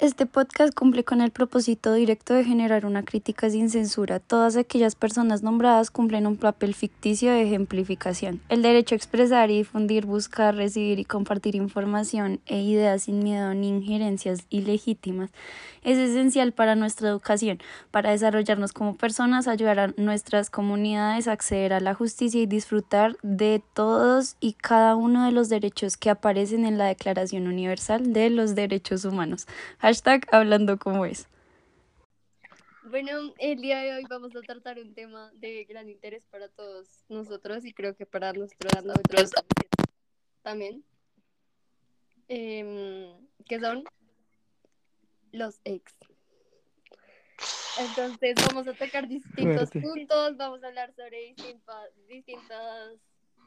Este podcast cumple con el propósito directo de generar una crítica sin censura. Todas aquellas personas nombradas cumplen un papel ficticio de ejemplificación. El derecho a expresar y difundir, buscar, recibir y compartir información e ideas sin miedo ni injerencias ilegítimas es esencial para nuestra educación, para desarrollarnos como personas, ayudar a nuestras comunidades a acceder a la justicia y disfrutar de todos y cada uno de los derechos que aparecen en la Declaración Universal de los Derechos Humanos. Hashtag hablando como es. Bueno, el día de hoy vamos a tratar un tema de gran interés para todos nosotros y creo que para nuestros nosotros también, em, que son los ex. Entonces vamos a tocar distintos Fuerte. puntos, vamos a hablar sobre distintos, distintos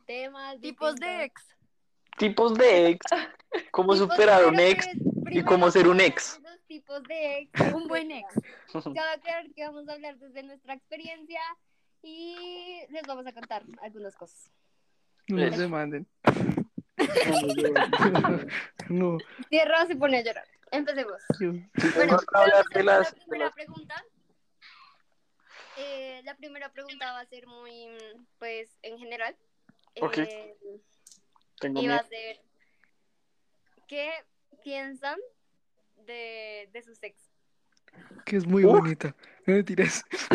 temas. Tipos de ex. Tipos de ex, cómo superar un ex pues, y primero cómo ser un ex. Los tipos de ex. Un buen ex. Ya va a quedar que vamos a hablar desde nuestra experiencia y les vamos a contar algunas cosas. No nos Eso. demanden. no, Tierra se pone a llorar. Empecemos. Bueno, a hablar de empecemos con las- la de primera las- pregunta. Eh, la primera pregunta va a ser muy, pues, en general. Ok. Eh, Tengo y va miedo. a ser, ¿qué piensan de, de sus ex? que es muy bonita. No me tires.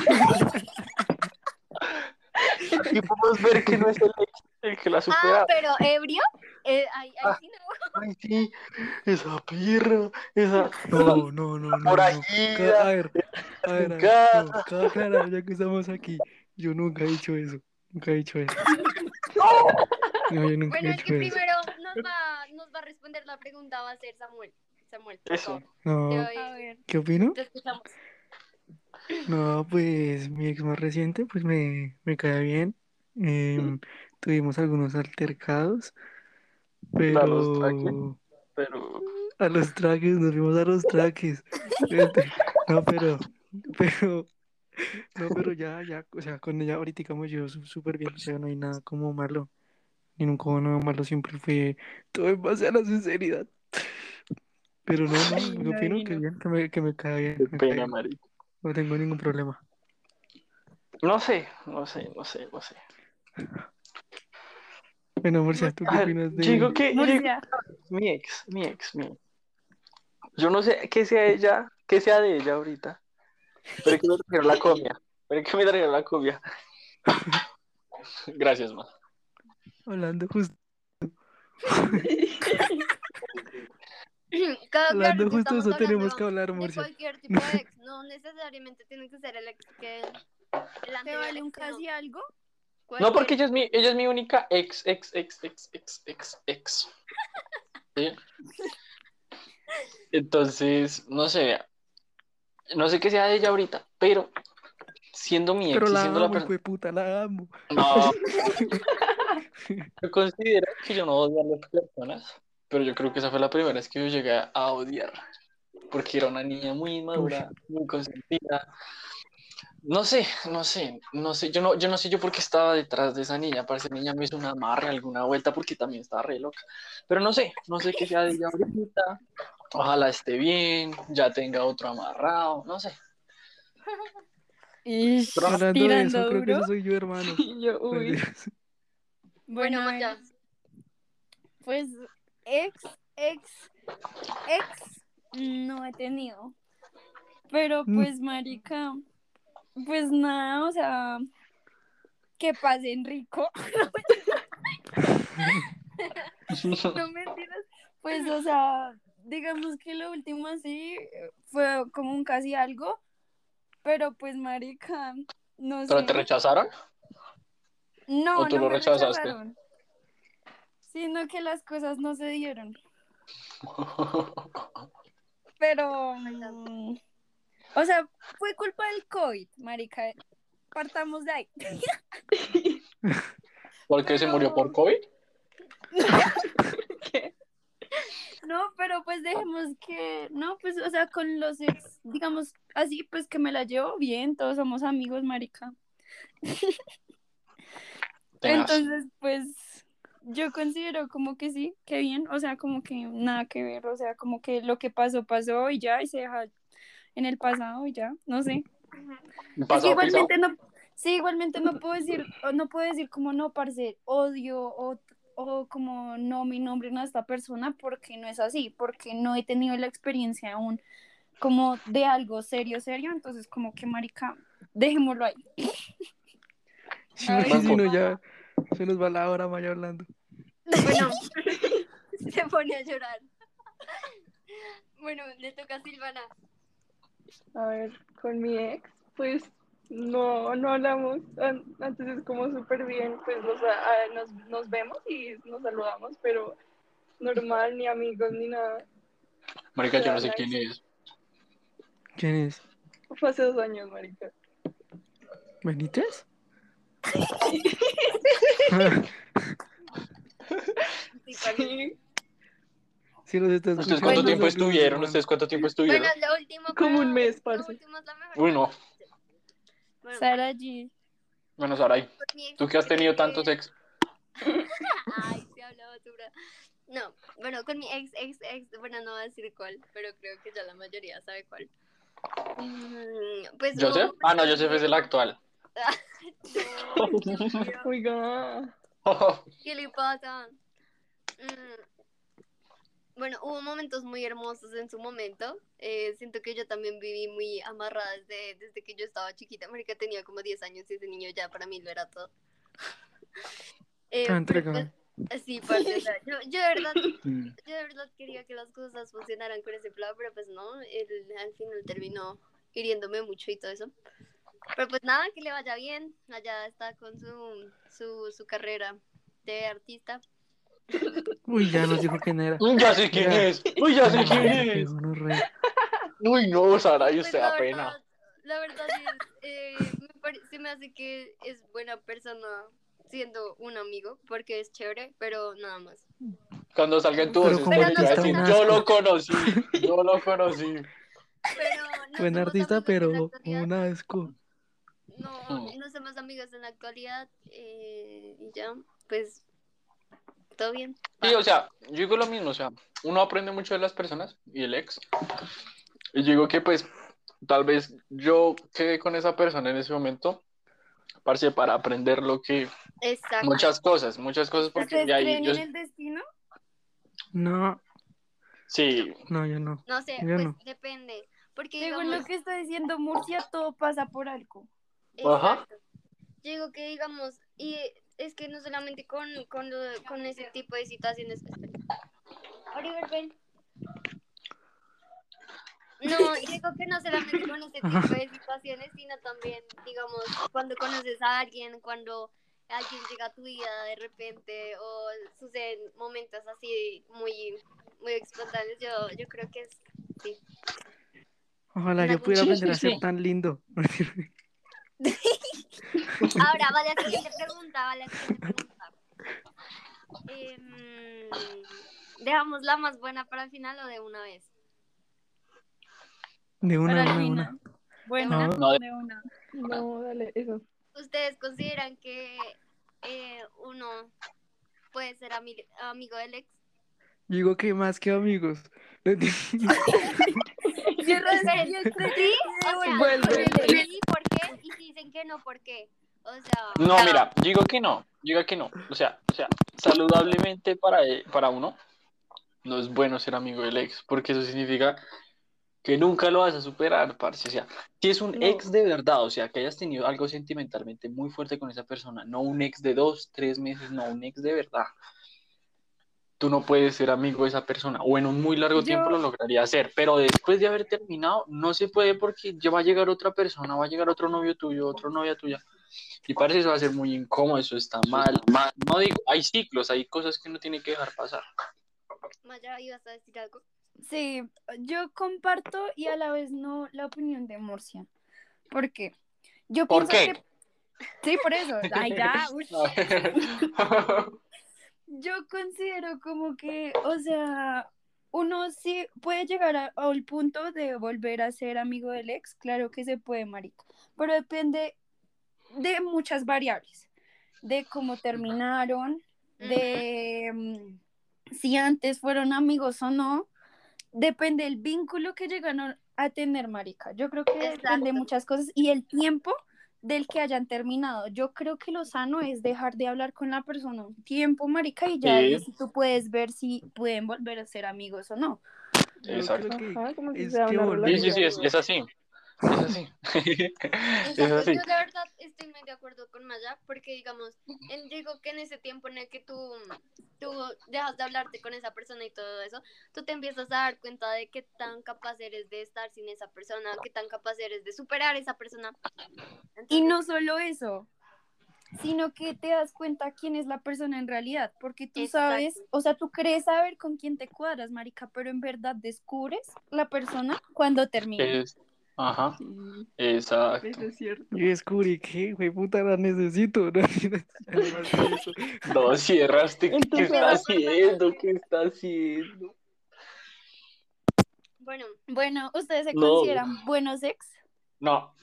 Aquí podemos ver que no es el ex el que la Ah, supera. pero ebrio. Eh, ahí, ahí Ah. sí no. Ay, sí, esa perra, esa No, no, no, no. por no. A ver, a ver, a ver. No, cada ya que estamos aquí. Yo nunca he dicho eso. Nunca he dicho eso. No, yo nunca Bueno, he el dicho que eso. primero nos va, va a responder la pregunta va a ser Samuel. Samuel, por Eso. favor. No, doy-. ¿qué opino? te escuchamos. No, pues mi ex más reciente, pues me, me cae bien. Em, tuvimos algunos altercados, A los traques. pero Pero a los traques, nos fuimos a los traques. Este, No, pero, pero, no, pero ya, ya, o sea, con ella ahorita me llevo su- súper bien, o sea, no hay nada como malo, ni nunca hubo nada malo, siempre fue todo en base a la sinceridad. Pero no, no, Ay, yo opino que no. bien, que me, que me cae bien, qué me cae pena, marico. no tengo ningún problema. No sé, no sé, no sé, no sé. Bueno, Marcia, ¿tú qué A ver, opinas de...? digo que Murcia. mi ex, mi ex, mi ex. Yo no sé qué sea ella, qué sea de ella ahorita. Pero que me trajeron la comida. Pero que me trajeron la comida. Gracias, ma. Hablando justo, Cada hablando claro justo eso tenemos que hablar, de Murcia. cualquier tipo de ex, no necesariamente tiene que ser el ex que el ¿Te vale un casi algo? No, porque ella es mi, ella es mi única ex, ex, ex, ex, ex, ex, ex. ¿Sí? Entonces, no sé, no sé qué sea de ella ahorita, pero siendo mi ex Pero la siendo la amo, persona... de puta, la amo. No, yo considero que yo no odio a las personas, pero yo creo que esa fue la primera vez que yo llegué a odiar, porque era una niña muy inmadura, muy consentida. No sé, no sé, no sé, yo no, yo no sé yo por qué estaba detrás de esa niña, parece que niña me hizo una amarre, alguna vuelta, porque también estaba re loca, pero no sé, no sé qué sea de ella ahorita, ojalá esté bien, ya tenga otro amarrado, no sé. De tirando eso, creo que eso soy yo, hermano. Y yo, uy. Bueno, Bueno, Maya, pues ex, ex, ex no he tenido. Pero Mm. pues, marica, pues nada, o sea, que pasen rico. No mentiras. Pues, o sea, digamos que lo último así eh, fue como un casi algo. Pero pues, marica, no sé. ¿Pero te rechazaron? No, ¿O tú no lo me rechazaste? rechazaron. Sino que las cosas no se dieron. Pero, mm, o sea, fue culpa del COVID, marica. Partamos de ahí. ¿Por qué se murió por COVID? No, pero pues dejemos que, no, pues, o sea, con los ex, digamos así, pues que me la llevo bien, todos somos amigos, marica. Entonces, pues, yo considero como que sí, que bien, o sea, como que nada que ver, o sea, como que lo que pasó, pasó y ya, y se deja en el pasado y ya, no sé. Pisado. igualmente no, sí, igualmente no puedo decir, no puedo decir como no, parce, odio o, o como no mi nombre no a esta persona porque no es así, porque no he tenido la experiencia aún como de algo serio, serio, entonces como que marica, dejémoslo ahí. No, si no, ya se nos va la hora, Maya hablando. Bueno, se pone a llorar. Bueno, le toca a Silvana. A ver, con mi ex, pues no, no hablamos. An- Antes es como súper bien, pues nos, a- nos, nos vemos y nos saludamos, pero normal, ni amigos, ni nada. Marica, yo no sé quién es. ¿Quién es? Fue hace dos años, marica. ¿Benítez? Sí. Sí, estás ¿Ustedes cuánto Bueno, tiempo estuvieron? ¿Ustedes cuánto tiempo Bueno, estuvieron? lo último. Como un mes, Lo parce. último es la mejor. Uy, no. Bueno, Sara G. Bueno, Saray, ex, tú que has tenido tantos ex. Ay, se habla basura. No, bueno, con mi ex, ex, ex, bueno, no voy a decir cuál, pero creo que ya la mayoría sabe cuál. Mm, Pues ¿Joseph? Ah, no, Joseph es el muy- actual. Dios mío, oiga. ¿Qué le pasa? Mm, Bueno, hubo momentos muy hermosos en su momento. Eh, siento que yo también viví muy amarrada desde, desde que yo estaba chiquita. Marica tenía como 10 años y ese niño ya para mí lo era todo. Eh, pero pues, sí, yo, yo de verdad Mm. yo de verdad quería que las cosas funcionaran con ese plan, pero pues no, él al final terminó hiriéndome mucho y todo eso. Pero pues nada, que le vaya bien. Allá está con su, su, su carrera de artista. Uy, ya nos dijo quién era. Uy, ya sé quién Ya. es. Uy, ya sé quién es. Uy, no, Saray, Pues usted la da pena. la verdad es, eh, me pare- se me hace que es buena persona siendo un amigo, porque es chévere, pero nada más. Cuando salga en tu voz, yo decir, lo conocí, yo lo conocí. Pero no Buen artista, pero un asco. No, no somos amigos en la actualidad eh, y ya, pues, todo bien. Sí, o sea, yo digo lo mismo, o sea, uno aprende mucho de las personas y el ex. Y yo digo que pues, tal vez yo quedé con esa persona en ese momento, parce, para aprender lo que, Exacto. muchas cosas, muchas cosas, porque ¿Ustedes de ahí yo, en el destino? No, sí, no, yo no. No sé, Yo pues no. depende. Porque Según digamos, lo que está diciendo Murcia, todo pasa por algo. Ajá. Yo digo que digamos, y es que no solamente con, con, lo- con ese tipo de situaciones. Oliver, ven. No, yo digo que no solamente con ese tipo de situaciones, sino también, digamos, cuando conoces a alguien, cuando alguien llega a tu vida de repente o suceden momentos así muy, muy espontáneos, yo, yo creo que es, sí. Ojalá yo pudiera Sí, aprender a ser tan lindo. Ahora, vale, la siguiente pregunta, vale, la siguiente pregunta. Em, ¿Dejamos la más buena para el final o de una vez? De una, Para una. Bueno, No. No, de una. No, dale, eso. ¿Ustedes consideran que eh, uno puede ser ami- amigo del ex? Yo digo que más que amigos. Cierra Pero- y el tres- ¿Sí? O sea, Vuelve. porque sí, ¿por qué? Y si dicen que no, ¿por qué? O sea, no, mira, digo que no, digo que no, o sea, o sea, saludablemente para, e- para uno, no es bueno ser amigo del ex, porque eso significa que nunca lo vas a superar, parce. O sea, si es un No. ex de verdad, o sea, que hayas tenido algo sentimentalmente muy fuerte con esa persona, no un ex de dos, tres meses, no, un ex de verdad. Tú no puedes ser amigo de esa persona, o en un muy largo Yo- tiempo lo lograría hacer, pero después de haber terminado, no se puede porque ya va a llegar otra persona, va a llegar otro novio tuyo, otra novia tuya, y parece eso va a ser muy incómodo, eso está mal. No digo, hay ciclos, hay cosas que uno tiene que dejar pasar. Maya, ¿ibas a decir algo? Sí, yo comparto y a la vez no la opinión de Murcia. ¿Por qué? Yo ¿Por pienso qué? que... Sí, por eso. Ay, ya. Yo considero como que, o sea, uno sí puede llegar a- al punto de volver a ser amigo del ex, claro que se puede, marica, pero depende de muchas variables, de cómo terminaron, de mm, si antes fueron amigos o no, depende del vínculo que llegaron a tener, marica. Yo creo que depende de Exacto. muchas cosas y el tiempo del que hayan terminado. Yo creo que lo sano es dejar de hablar con la persona un tiempo, marica, y ya Sí. tú puedes ver si pueden volver a ser amigos o no. Exacto. Ajá, como si es que Sí, sí, sí, es, es así. Es así. es así. Yo de verdad estoy muy de acuerdo con Maya, porque digamos, en- digo que en ese tiempo en el que tú, tú dejas de hablarte con esa persona y todo eso, tú te empiezas a dar cuenta de qué tan capaz eres de estar sin esa persona, qué tan capaz eres de superar a esa persona. Y no solo eso, sino que te das cuenta quién es la persona en realidad, porque tú Exacto. sabes, o sea, tú crees saber con quién te cuadras, marica, pero en verdad descubres la persona cuando termina. Ajá, Sí, exacto. eso es cierto. Yo descubrí que, güey, puta, la necesito. No, no cierraste. ¿Qué Entonces- está haciendo? ¿Qué está haciendo? bueno, Bueno, ¿ustedes se No. consideran buenos ex? No.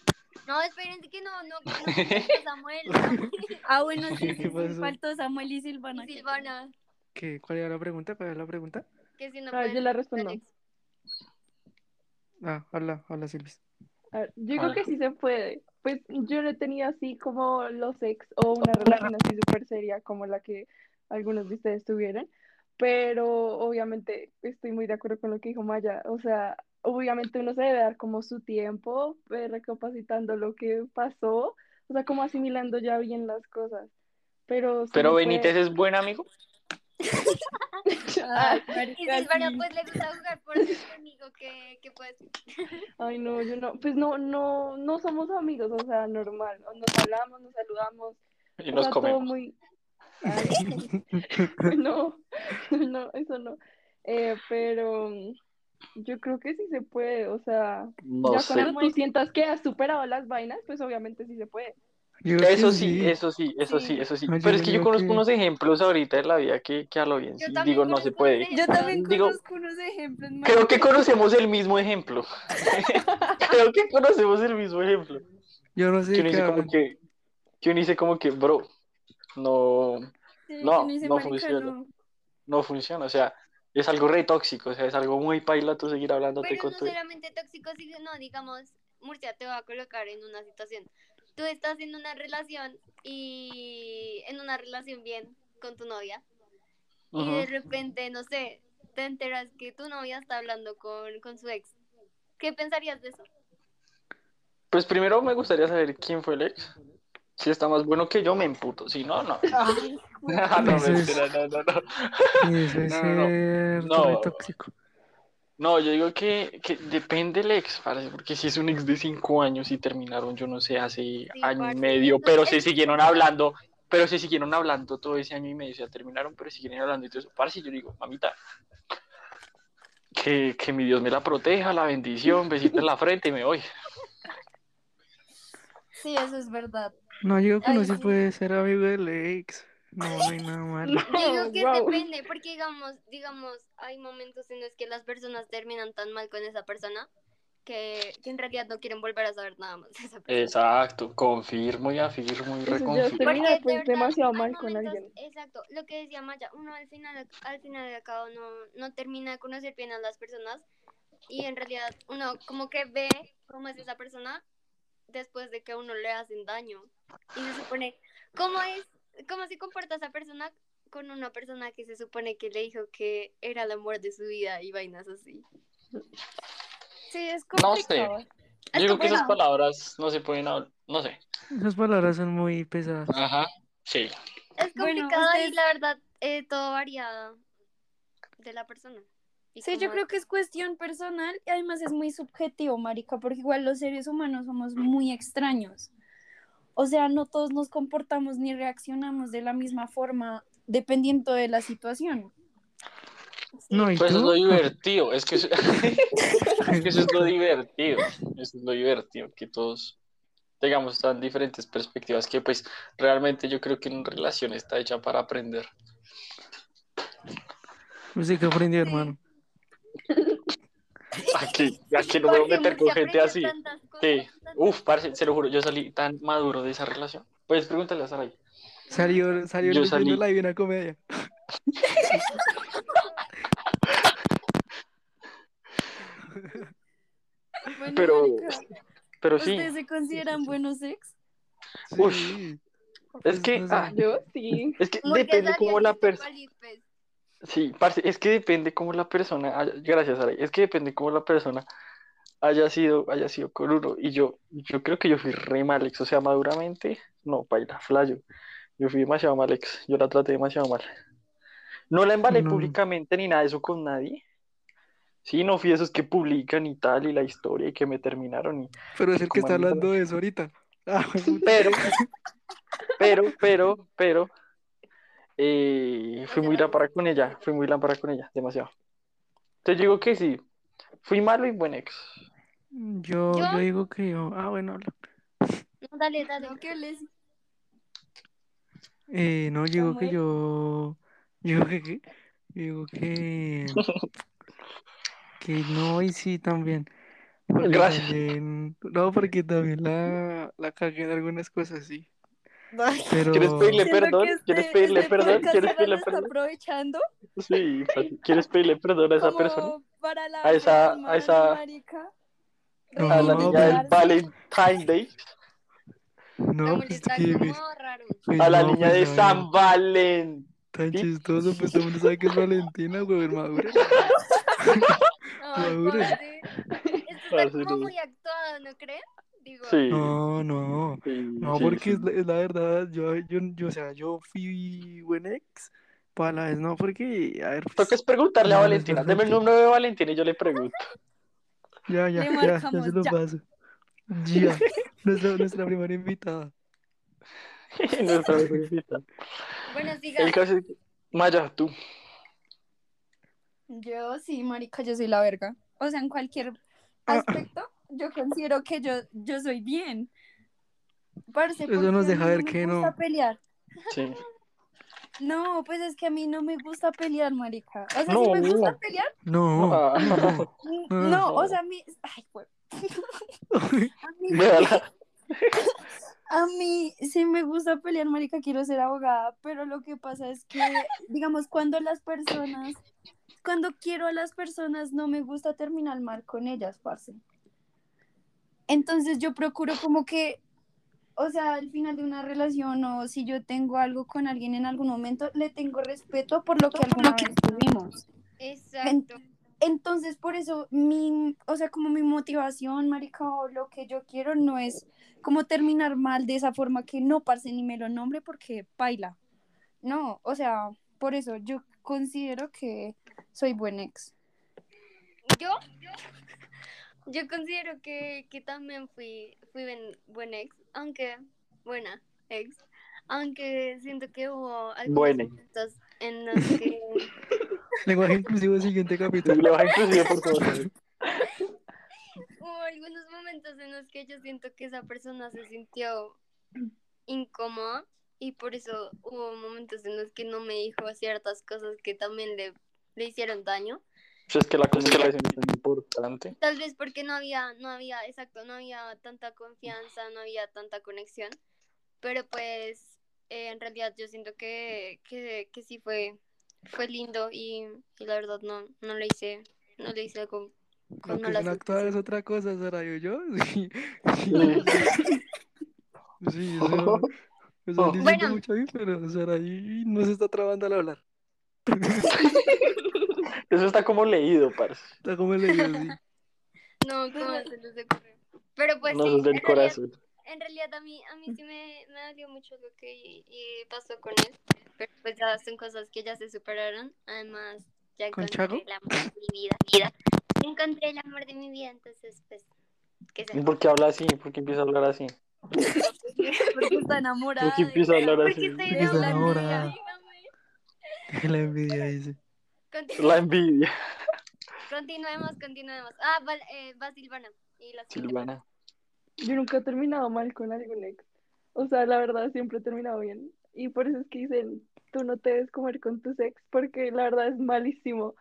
no, espérense que no, no, no, Samuel Ah, bueno, sí, sí, ¿Qué faltó Samuel y Silvana. y Silvana, ¿Qué? ¿Cuál era la pregunta? ¿Cuál era la pregunta? que si no Ah, yo la respondo. ex. Ah, hola, hola Silvis. Ver, yo creo que sí se puede. Pues yo no he tenido así como los ex o una relación así súper seria como la que algunos de ustedes tuvieron, pero obviamente estoy muy de acuerdo con lo que dijo Maya. O sea, obviamente uno se debe dar como su tiempo, eh, recapacitando lo que pasó, o sea, como asimilando ya bien las cosas. Pero sí Pero Benítez es buen amigo. Ay, Y Silvana sí. pues le gusta jugar por ser amigo, que, que pues, Ay, no, yo no, pues no, no, no somos amigos, o sea, normal. Nos hablamos, nos saludamos, Y nos sea, todo comemos. muy. Ay, no, no, eso no. Eh, pero yo creo que sí se puede, o sea, No ya sé. cuando tú sientas que has superado las vainas, pues obviamente sí se puede. Eso sí, eso sí, eso sí, Sí. eso sí. No, Pero es que yo conozco que- unos ejemplos ahorita en la vida que, que a lo bien sí, digo, no se puede. Yo también Digo- conozco unos ejemplos. Creo que conocemos el mismo ejemplo. Creo que conocemos el mismo ejemplo. Yo no sé Que de uno qué dice como que, que uno dice como que, bro, no, Sí, no, no funciona. no. no funciona. O sea, es algo re tóxico, o sea, es algo muy paila tú seguir hablándote Pero con no tu... solamente tóxico, sino, digamos, Murcia, te va a colocar en una situación. Tú estás en una relación y en una relación bien con tu novia y de repente, no sé, te enteras que tu novia está hablando con, con su ex. ¿Qué pensarías de eso? Pues primero me gustaría saber quién fue el ex. Si está más bueno que yo, me emputo. Si no, no. Ay, no, no, mentira, no, no, no. Eso es No, no, no. tóxico. No, yo digo que, que depende el ex, parce, porque si es un ex de cinco años y terminaron, yo no sé, hace año y medio, entonces- pero se siguieron hablando, pero se siguieron hablando todo ese año y medio, o sea, terminaron, pero siguieron hablando y todo eso. Parce, yo digo, mamita, que, que mi Dios me la proteja, la bendición, besito en la frente y me voy. Sí, eso es verdad. No, yo digo que Ay, sí sí. puede ser amigo del ex. No, no hay nada malo. Digo que Wow. depende, porque digamos, digamos, hay momentos en los que las personas terminan tan mal con esa persona que, que en realidad no quieren volver a saber nada más de esa persona. Exacto, confirmo y afirmo y reconfirmo. termina Porque de pues verdad, demasiado mal con momentos- alguien. Exacto, lo que decía Maya, uno al final, al final de cabo no, no termina de conocer bien a las personas y en realidad uno como que ve cómo es esa persona después de que a uno le hacen daño y se supone cómo es, cómo se comporta esa persona con una persona que se supone que le dijo que era el amor de su vida y vainas así. Sí, es No sé. complicado. Yo digo que esas palabras no se pueden hablar, no sé. Esas palabras son muy pesadas. Ajá, sí. Es Bueno, complicado y la verdad eh, todo varía de la persona. Y Sí, yo creo que es cuestión personal y además es muy subjetivo, marica, porque igual los seres humanos somos muy extraños. O sea, no todos nos comportamos ni reaccionamos de la misma forma dependiendo de la situación. No, ¿y Pues eso es lo divertido, es que eso, es que eso es lo divertido, eso es lo divertido, que todos tengamos tan diferentes perspectivas que pues realmente yo creo que una relación está hecha para aprender. No sé qué aprendí, hermano. Aquí, aquí no me voy a meter con gente así. Sí. Uf, parce, se lo juro, yo salí tan maduro de esa relación. Pues pregúntale a Saray. Salió, salió Yo salí- la Divina Comedia. Bueno, Pero, marica, pero sí, ¿Ustedes se consideran buenos ex? Ush. Sí. es que, no sé. ah, Yo sí. es que que depende Sari cómo la persona, sí, parce, es que depende cómo la persona, haya- gracias, Aray, es que depende cómo la persona haya sido, haya sido con uno, y yo, yo creo que yo fui re mal ex, o sea, maduramente, no, paila, flayo, yo fui demasiado mal ex, yo la traté demasiado mal, no la embalé No. públicamente ni nada de eso con nadie, sí, no fui de esos que publican y tal, y la historia, y que me terminaron, y Pero es el que está hablando de eso ahorita. Ah, Pero, pero, pero, pero, eh, fui muy lámpara con ella, fui muy lámpara con ella, demasiado. Te digo que sí, fui malo y buen ex. yo, ¿Yo? yo digo que yo. Ah, bueno, habla. No, dale, dale. Que les... Eh, no, yo digo que yo. Yo digo que. digo que. Que no, y sí también. Porque Gracias. también. No, porque también la, la cagué en algunas cosas, sí. Pero. ¿Quieres pedirle Siento perdón? que este- ¿Quieres pedirle este perdón? podcast ¿Quieres ahora pedirle está perdón? aprovechando Sí, ¿quieres pedirle perdón a esa como persona? para la A esa- a esa- marica, No, A la No, niña del pero- Valentine Day, No, pues que. como pues, raro. a la no, niña pues, de ver, San Valentín. Tan chistoso, pues todo el mundo sabe que es Valentina, güey, madura. Parce. Esto está como no. muy actuado, ¿no creen? Digo, Sí, No, no. sí, No, sí, porque sí. es la, es la verdad, yo, yo, yo, o sea, yo fui buen ex, para la vez no, porque, a ver, pues, Toca es preguntarle a no, no Valentina. Deme el número de Valentina y yo le pregunto. ya, ya, ya, ya se lo paso. Ya, nuestra, nuestra primera invitada. Nuestra visita. bueno, siga. El caso es que- Maya, tú. Yo sí, marica, yo soy la verga. O sea, en cualquier aspecto, yo considero que yo, yo soy bien. Parce, Eso nos deja ver no me que gusta no. pelear. Sí. No, pues es que a mí no me gusta pelear, marica. O sea, No. sí me gusta pelear. No, Ah. no. Ah. No, o sea, a mí. Ay, pues. A mí, Véala. a mí sí me gusta pelear, marica, quiero ser abogada, pero lo que pasa es que, digamos, cuando las personas, cuando quiero a las personas, no me gusta terminar mal con ellas, parce. Entonces yo procuro como que, o sea, al final de una relación o si yo tengo algo con alguien en algún momento, le tengo respeto por lo que alguna vez tuvimos. Exacto. Entonces, por eso, mi, o sea, como mi motivación, marica, o lo que yo quiero no es como terminar mal de esa forma que no, parce, ni me lo nombre porque baila. No, o sea, por eso yo considero que soy buen ex. Yo, yo considero que, que también fui, fui buen, buen ex, aunque, buena ex, aunque siento que hubo algunos momentos en los que Lenguaje inclusivo, siguiente capítulo. Le baja inclusive por favor. hubo algunos momentos en los que yo siento que esa persona se sintió incómoda y por eso hubo momentos en los que no me dijo ciertas cosas que también le, le hicieron daño. Pues es que la comunicación es importante. Tal vez porque no había, no había, exacto, no había tanta confianza, no había tanta conexión, pero pues eh, en realidad yo siento que, que, que sí fue, fue lindo y, y la verdad no, no le hice, no le hice con, Lo con malas es actuar es otra cosa, Sara, yo, yo. Sí, sí, Sí. eso, eso Oh. Bueno. mucho a mí, pero Sara ahí no se está trabando al hablar. Eso está como leído, parce. Está como le digo, sí. No, ¿cómo se les ocurre? Pero pues No sí, del en realidad, corazón. En realidad a mí, a mí sí me, me dolió mucho lo que y pasó con él, pero pues ya son cosas que ya se superaron, además ya ¿Con encontré Chago? el amor de mi vida, vida. encontré el amor de mi vida, entonces pues, que se ¿Por qué habla así? ¿Por qué empieza a hablar así? Porque está enamorada. ¿Por qué empieza a hablar Porque así? Porque está enamorada. La envidia dice. Continu- La envidia. continuemos, continuemos. Ah, eh, va Silvana. Y la siguiente Silvana. Yo nunca he terminado mal con algún ex. O sea, la verdad siempre he terminado bien. Y por eso es que dicen, tú no te debes comer con tus ex, porque la verdad es malísimo.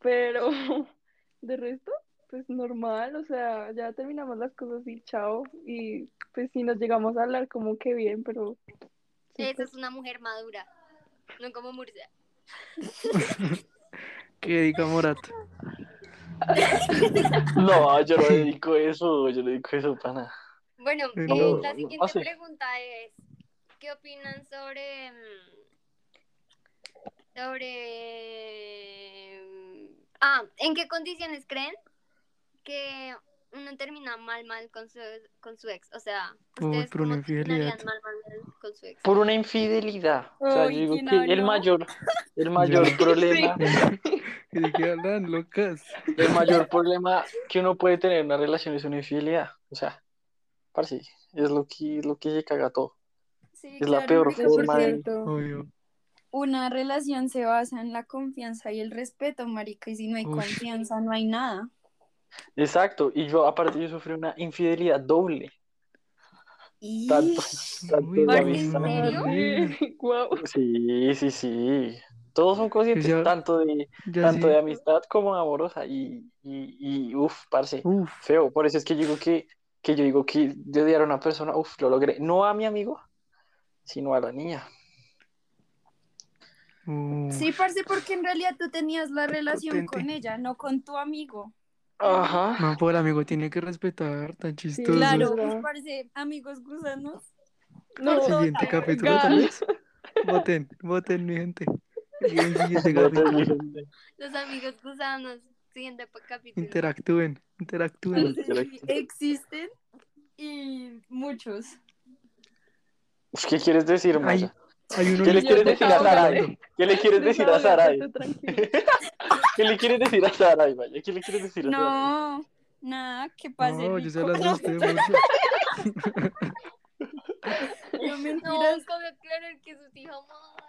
Pero de resto, pues normal, o sea, ya terminamos las cosas y chao. Y pues si nos llegamos a hablar como que bien, pero... sí, Esa pues, es una mujer madura, no como Murcia. Que diga Morat. No, yo no dedico eso, yo no dedico eso para nada. Bueno, Eh, eh, no, la siguiente ah, pregunta es, ¿qué opinan sobre... mm, sobre... mm, Ah, ¿en qué condiciones creen que uno termina mal, mal con su, con su ex? O sea, Uy, ¿ustedes por una infidelidad. mal, mal, mal con su ex? Por una infidelidad. O sea, yo digo ¿quién que el mayor, el mayor problema, ¿Y de qué hablan, locas? el mayor problema que uno puede tener en una relación es una infidelidad. O sea, parce, es lo que, lo que se caga todo. Sí, Es la peor forma de- Obvio. Una relación se basa en la confianza y el respeto, marica, y si no hay confianza, no hay nada. Exacto, y yo aparte yo sufrí una infidelidad doble. Tanto, tanto Uy, de ¿Porque amistad. en serio? Guau. Sí, sí, sí. Todos son conscientes, Ya- tanto de, tanto sí. de amistad como amorosa. Y, y, y uff, parce, Uf. feo. Por eso es que yo digo que, que yo digo que de odiar a una persona, uff, lo logré. No a mi amigo, sino a la niña. uf. Sí, parce, porque en realidad tú tenías la relación Potente. con ella, no con tu amigo. Ajá. No, por amigo tiene que respetar, tan chistoso. Claro, pues parece amigos gusanos. No, Siguiente capítulo, tal vez. Voten, voten, mi gente. Los amigos gusanos, siguiente capítulo. Interactúen, interactúen. Sí, existen y muchos. ¿Qué quieres decir, Ay, Maya? ¿Qué le quieres decir a Saray? ¿Qué le quieres decir a Saray? ¿Qué le quieres decir a Saray, Maya? ¿Qué le quieres decir a Saray? No, nada, que pase. No, yo se las asusté mucho. No, No, mentiras. cabe aclarar que su madre.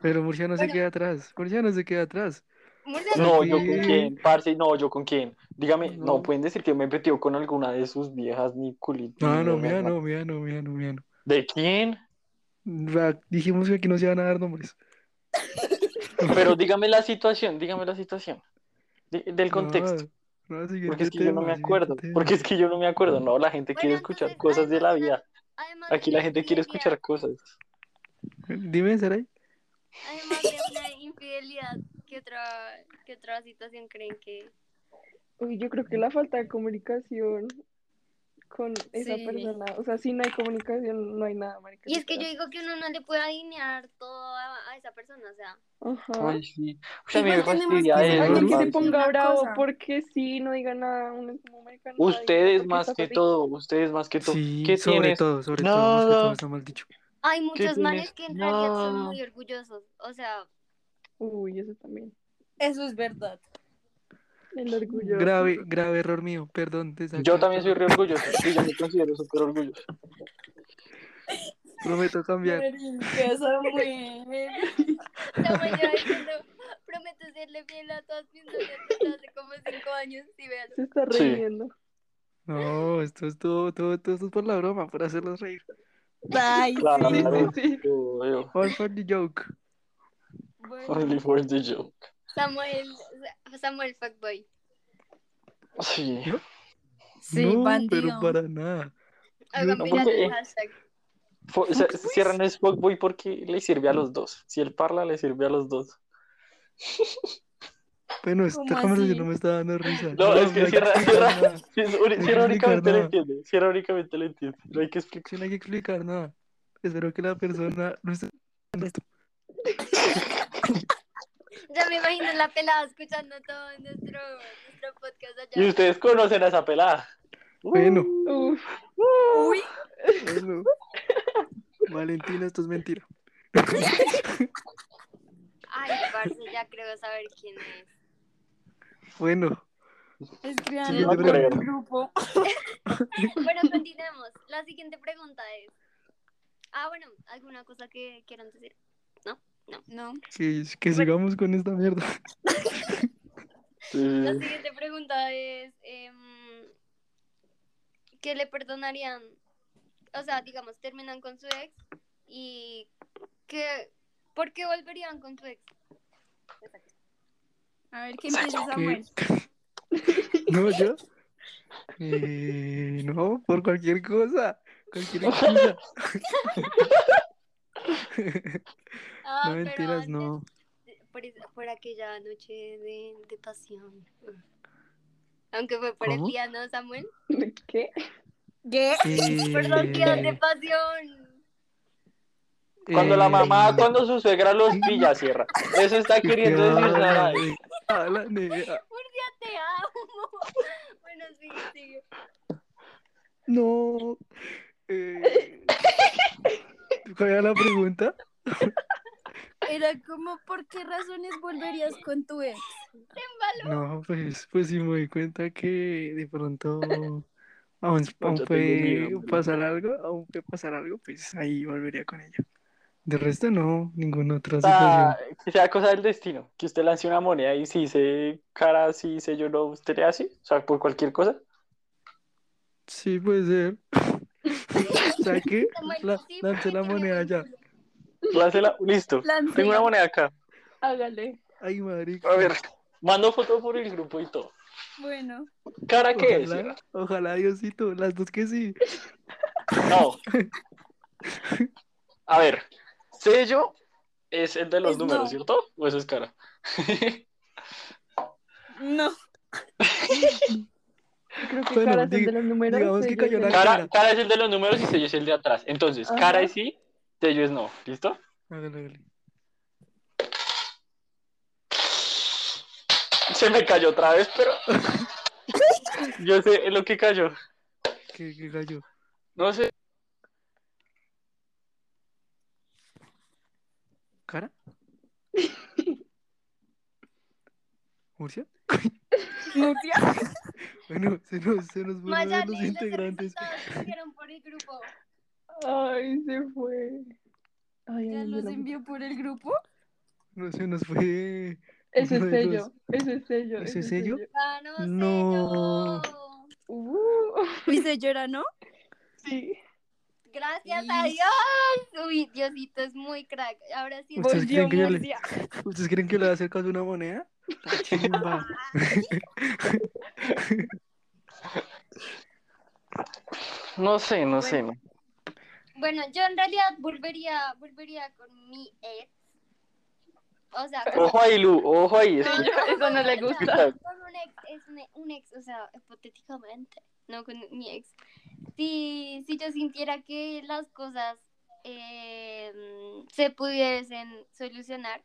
Pero Murcia no se queda atrás. Murcia no se queda atrás. Murcia, No, yo con quién, parce, no, yo con quién. Dígame, no, No. pueden decir que me metió con alguna de sus viejas ni culito. No, no, mía no, mía no, mía no, mía no. ¿De quién? Dijimos que aquí no se van a dar nombres. Pero dígame la situación, dígame la situación. Del contexto. No, no, siguiente Porque es que yo no me acuerdo. Porque es que yo no me acuerdo. No, la gente quiere escuchar entonces, cosas de la vida. además Aquí la gente quiere escuchar cosas. Dime, Saray. Además de una infidelidad, ¿qué otra, qué otra situación creen que Uy, yo creo que la falta de comunicación con esa Sí. persona. O sea, si no hay comunicación, no hay nada, marica. Y es que yo digo que uno no le puede alinear todo a, a esa persona, o sea, Ajá. Ay, sí. Uy, a mí Igual me fastidia que Alguien que se ponga bravo cosa. porque sí, no diga nada. uno es como, Ustedes más que todo, ustedes más que todo. Sí, ¿Qué sobre tienes? todo, sobre No, todo. Más que no. todo está mal dicho. Hay muchos manes que en realidad son No. muy orgullosos, o sea, Uy, eso también. Eso es verdad. El orgullo. Grave, grave error mío, perdón. Yo también soy re orgulloso. Sí, yo me considero súper orgulloso. Prometo cambiar. Diciendo, prometo serle fiel a todas mis novias hace como cinco años, y vean. Se está Sí. riendo. No, esto es todo, todo, todo esto es por la broma, por hacerlos reír. Ay, Claro, sí. sí. yo- All for the joke. Bueno, Only for the joke. Samuel, Samuel Fuckboy. Sí. sí, no, bandido. pero para nada. Hagan No, porque- el hashtag. Fo- se- Cierran el Fuckboy porque le sirve a los dos. Si él parla, le sirve a los dos. Bueno, esta ¿Cómo conversación no me está dando risa. No, es que es- cierra explicar únicamente lo entiende. Cierra únicamente lo entiende. No hay que explicar. Sí, no hay que explicar nada. Espero que la persona no esté escuchando esto. Ya me imagino la pelada escuchando todo nuestro, nuestro podcast Y allá. ustedes conocen a esa pelada. Bueno, Uf. Uy, bueno. Valentina, esto es mentira. Ay, parce, ya creo saber quién es. Bueno, escriban Sí, en no el grupo. Bueno, continuemos. La siguiente pregunta es. Ah, bueno, ¿alguna cosa que quieran decir? No. que, que sigamos con esta mierda. La Sí. siguiente pregunta es. em, ¿Qué le perdonarían? O sea, digamos, terminan con su ex y. ¿qué, ¿Por qué volverían con su ex? A ver, ¿qué empieza Samuel? No, yo. Eh, no, por cualquier cosa. Cualquier excusa. Ah, No mentiras, antes, no. Por, por aquella noche de, de pasión. Aunque fue por el ¿Cómo? día, ¿no, Samuel? ¿Qué? ¿Qué? Perdón, días de Eh, pasión. Cuando la eh, mamá, cuando su suegra los pilla, cierra. Eso está ¿qué queriendo decir güey? Habla, nea. Te amo. Bueno, sí, sigue. No. Eh, ¿Cuál era la pregunta? Era como, ¿por qué razones volverías con tu ex? No, pues, pues sí me doy cuenta que de pronto aún, aún puede pasar algo, aún puede pasar algo, pues ahí volvería con ella. De resto no, ninguna otra sea, situación. que sea cosa del destino. Que usted lance una moneda y si se cara, si se yo no, usted le hace. O sea, por cualquier cosa. Sí, puede ser. ¿Sabe qué? Samuel, La, sí, lancé la moneda ya. Láncela. Listo. Tengo una moneda acá. Hágale. Ay, marica. A ver, mando foto por el grupo y todo. Bueno, ¿Cara qué es? Ojalá, Diosito, las dos que sí. No. A ver, sello es el de los Es números, no. ¿cierto? ¿O eso es cara? no. Creo que Bueno, cara son dig- de los números. digamos que sello cayó es la el- cara. Cara, cara es el de los números y sello es el de atrás. Entonces, Ajá. cara es sí, sello es no. ¿Listo? Hágale, hágale. Se me cayó otra vez, pero. Yo sé lo que cayó. ¿Qué, qué gallo? No sé. ¿Cara? ¿Murcia? Murcia. Bueno, se nos, se nos fueron Mayali, los los integrantes. enviaron por el grupo. Ay, se fue. Ay, ¿Ya ay, los la- envió por el grupo? No, se nos fue. Ese de sello, los- ese sello. ¿Ese sello? ¡Ganó No. sello! Uh, ¿Y se llora, no? sí. Gracias a Dios. Uy, Diosito es muy crack. Ahora sí. ¿Ustedes Volvió creen que yo le- Murcia. ¿Ustedes creen que le va a hacer caso a una moneda? ¡Ah, chimba! No sé, no sé. No. Bueno, yo en realidad volvería, volvería con mi ex. O sea, Ojo ahí, Lu, ojo ahí. No, eso ya- Eso no le o sea, gusta. con un ex, es un, un ex, o sea, hipotéticamente, no con mi ex. Si, si yo sintiera que las cosas eh, se pudiesen solucionar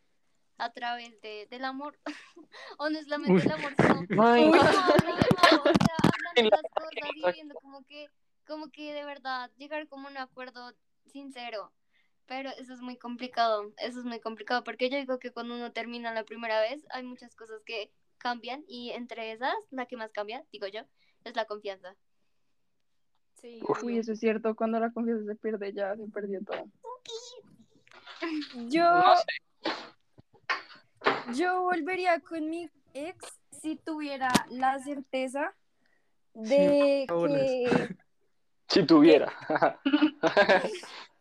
a través de, del amor, o no solamente Uy. del amor, sino no, no, no, o sea, hablando las cosas y viendo como que, como que de verdad llegar como a un acuerdo sincero. Pero eso es muy complicado, eso es muy complicado, porque yo digo que cuando uno termina la primera vez hay muchas cosas que cambian y entre esas, la que más cambia, digo yo, es la confianza. Sí. Uy, eso es cierto. Cuando la confianza se pierde, ya se perdió todo. Yo, yo volvería con mi ex si tuviera la certeza de que... si tuviera.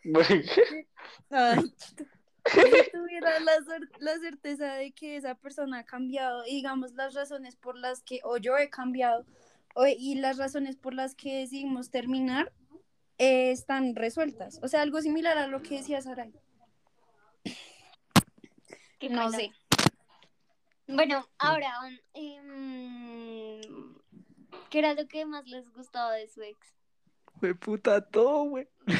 Ay, si tuviera la, la certeza de que esa persona ha cambiado, y digamos las razones por las que o yo he cambiado o- y las razones por las que decidimos terminar eh, están resueltas. O sea, algo similar a lo que decía Saray. Qué No sé. Bueno, ahora, em, ¿qué era lo que más les gustaba de su ex? Fue puta todo, güey.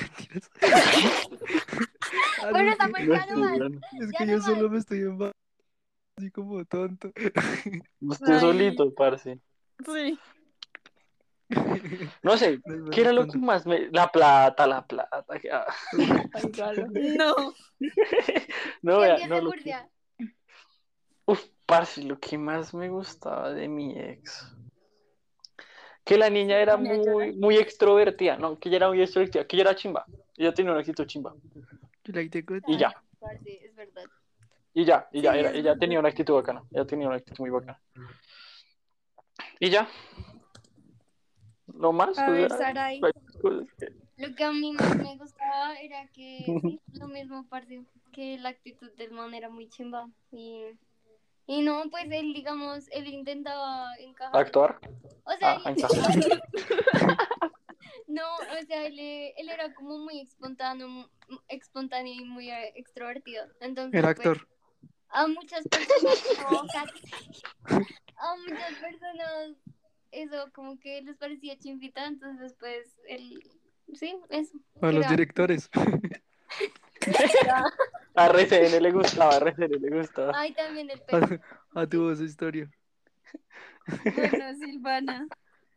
Bueno, no, esa es fue que- ya no más. Es que no yo solo me estoy emba- así como tonto. Usted Ay. solito, parce. Sí. No sé, ¿qué era lo que más me... La plata, la plata. ah. No. No, ¿Quién vea, no, lo que... Uf, parce, lo que más me gustaba de mi ex. Que la niña era muy, muy extrovertida, no, que ella era muy extrovertida, que ella era chimba. Ella tenía una actitud chimba. Y ya, Parce, es verdad. y ya, y ya, Sí, era- es ella tenía una actitud bacana. Ella tenía una actitud muy bacana. Y ya. Lo más. A pues, ver, era- Saray. cosas que- Lo que a mí más me gustaba era que, sí, lo mismo, parce, que la actitud del man era muy chimba. Y, y no, pues él, digamos, él intentaba encajar. Actuar. O sea, Ah, él No, o sea, él, eh, él era como muy espontáneo, espontáneo y muy eh, extrovertido. Entonces, El pues, actor. a muchas personas, no, cállate. a muchas personas eso como que les parecía chimpita, entonces pues él, sí, eso. A los era- directores. A RCN le gustaba, a RCN le gustaba. Ay, también el pelo. A, a tu voz historia. Bueno, Silvana.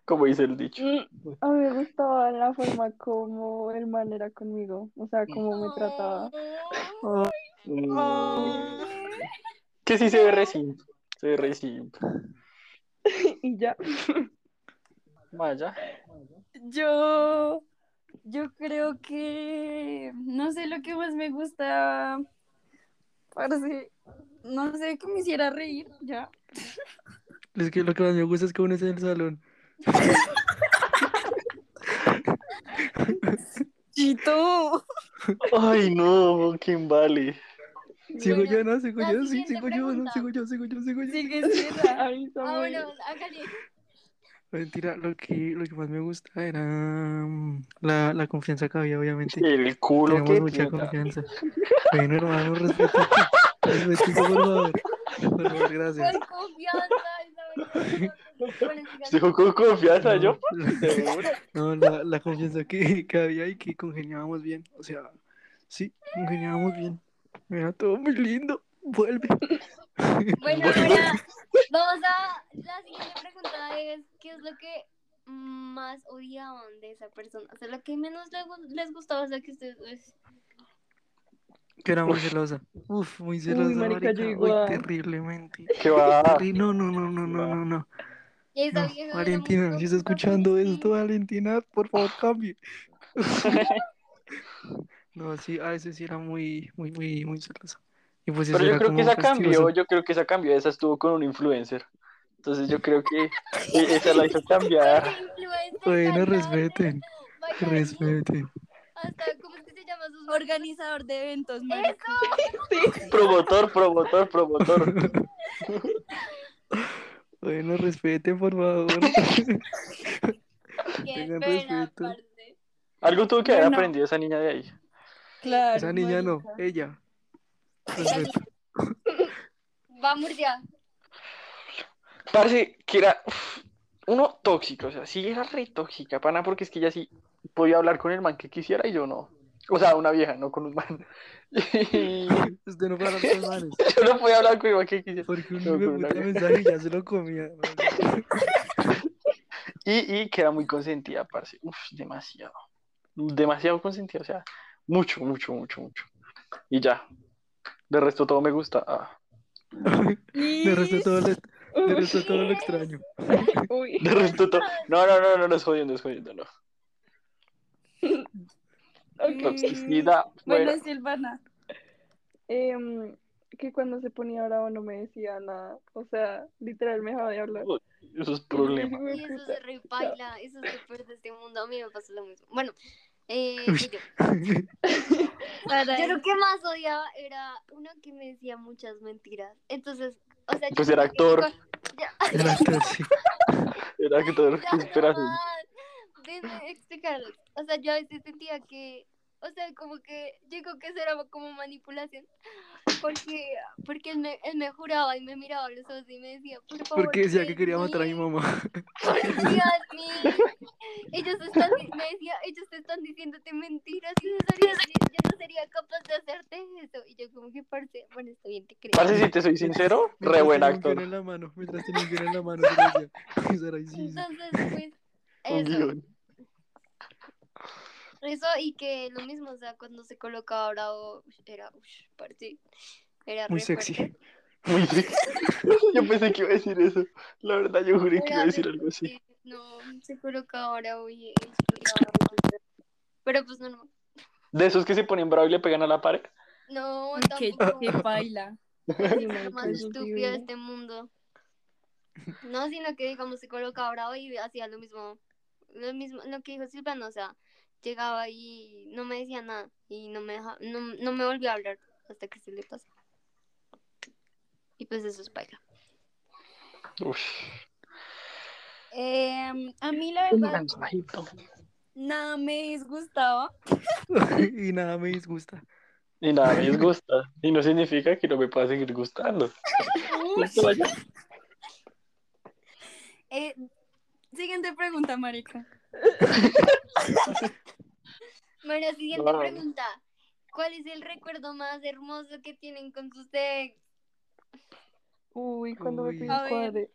Como dice el dicho. Mm, A mí me gustaba la forma como el man era conmigo, o sea, cómo me trataba. Mm. Que sí se ve re simp. Se ve re simp. Y ya. Vaya. Yo, yo creo que, no sé lo que más me gusta, parece, no sé que me hiciera reír, ya. Es que lo que más me gusta es que uno está en el salón. Chito. Ay, no, ¿quién vale? Sigo Bueno, yo, ¿no? Sigo yo, sí, sigo yo, no, pregunta. sigo yo, sigo yo, sigo yo. Sigue. Ay, Ah, bueno, hágale. Mentira, lo que, lo que más me gusta era mm, la, la confianza que había, obviamente. El culo Tenemos que mucha confianza. Bueno, hermano, respeto. Respeto, por favor. Por favor, gracias. Con confianza. Dijo con confianza No, yo. No, la, la confianza que, que había y que congeniábamos bien. O sea, sí, congeniábamos bien. Era todo muy lindo. Vuelve. Bueno, ahora vamos a. La siguiente pregunta es: ¿qué es lo que más odiaban de esa persona? O sea, lo que menos les gustaba, o sea, que ustedes. pues, Que era muy celosa. Uf, muy celosa, marica, marica. yo Uy, terriblemente. Que va. No, no, no, no, no, no, no. esa No, vieja Valentina, si está escuchando esto, Valentina, por favor, cambie. No, sí, a veces sí era muy, muy, muy, muy celosa. Y pues Pero yo creo que esa cambió, fastidioso. yo creo que esa cambió, esa estuvo con un influencer. Entonces yo creo que e- esa la hizo cambiar. Bueno, respeten, respeten. Hasta, ¿cómo es que se llama sus Organizador de eventos, marica. Promotor, promotor, promotor. Bueno, respeten, por favor. Qué Tengan pena, respeto. Algo tuvo que haber aprendido esa niña de ahí. Claro. Esa niña no, ella. Vamos ya. Parece que era uf, uno tóxico, o sea, sí era re tóxica, pana, porque es que ella sí podía hablar con el man que quisiera y yo no. O sea, una vieja, no con un man. Y Usted no puede hablar con manes. yo no podía hablar con el man que quisiera. Porque un No, una puta mensaje ya se lo comía. Y, y que era muy consentida, parce. Uf, demasiado. Demasiado consentida, o sea, mucho, mucho, mucho, mucho. Y ya. De resto todo me gusta. Ah. De resto todo lo, de resto todo lo extraño. Uy. De resto todo. No, no, no, no, no es jodiendo, es jodiendo, no. Ok. Toxicidad. Bueno, Bueno, Silvana. Em, que cuando se ponía bravo no me decía nada. O sea, literal me dejaba de hablar. eso es problema. Y eso se repaila, eso es lo peor de este mundo. A mí me pasó lo mismo. Bueno, eh, yo. Yo lo que más odiaba era uno que me decía muchas mentiras. Entonces, o sea, yo Pues era como que- actor. Ya, Era actor, sí. Era que que esperas. man. Déjenme explicarles. O sea, yo a veces sentía que, o sea, como que llegó que eso era como manipulación. Porque, porque él me, él me juraba y me miraba a los ojos y me decía, por favor. Porque decía que quería en matar a mi mí". mamá. confía en mí. Ellos están, me decía, ellos te están diciéndote mentiras y yo, sería- yo no sería capaz de hacerte eso. Y yo como que, parce, bueno, está bien, te creo. Parce, si te soy sincero, re Mientras buen tenía un actor. en la mano, mientras tenía un en la mano. Eso ahí, sí, sí. Entonces, pues, Un eso. guion. Eso y que lo mismo, o sea, cuando se colocaba bravo, ush, era, ush, parce, era Muy sexy. fuerte. Muy sexy. Yo pensé que iba a decir eso. La verdad, yo juré que iba a decir algo así. No, se colocaba bravo y explotaba mucho. Pero pues no, no. De esos que se ponen bravo y le pegan a la pared. No, Que, tampoco. que baila. Lo más es estúpido de este mundo. No, sino que digamos se colocaba bravo y hacía lo mismo, lo mismo, lo que dijo Silvana, o sea, llegaba y no me decía nada y no me deja, no, no me volvió a hablar hasta que se le pasó. Y pues eso es baila. Uf. Em, a mí la Un verdad, mensajito. nada me disgustaba. y nada me disgusta. Y nada me disgusta. Y no significa que no me pueda seguir gustando. Eh, siguiente pregunta, marica. Bueno, siguiente Wow. pregunta. ¿Cuál es el recuerdo más hermoso que tienen con sus ex? Uy, cuando me Uy. pidió A el ver. cuadre.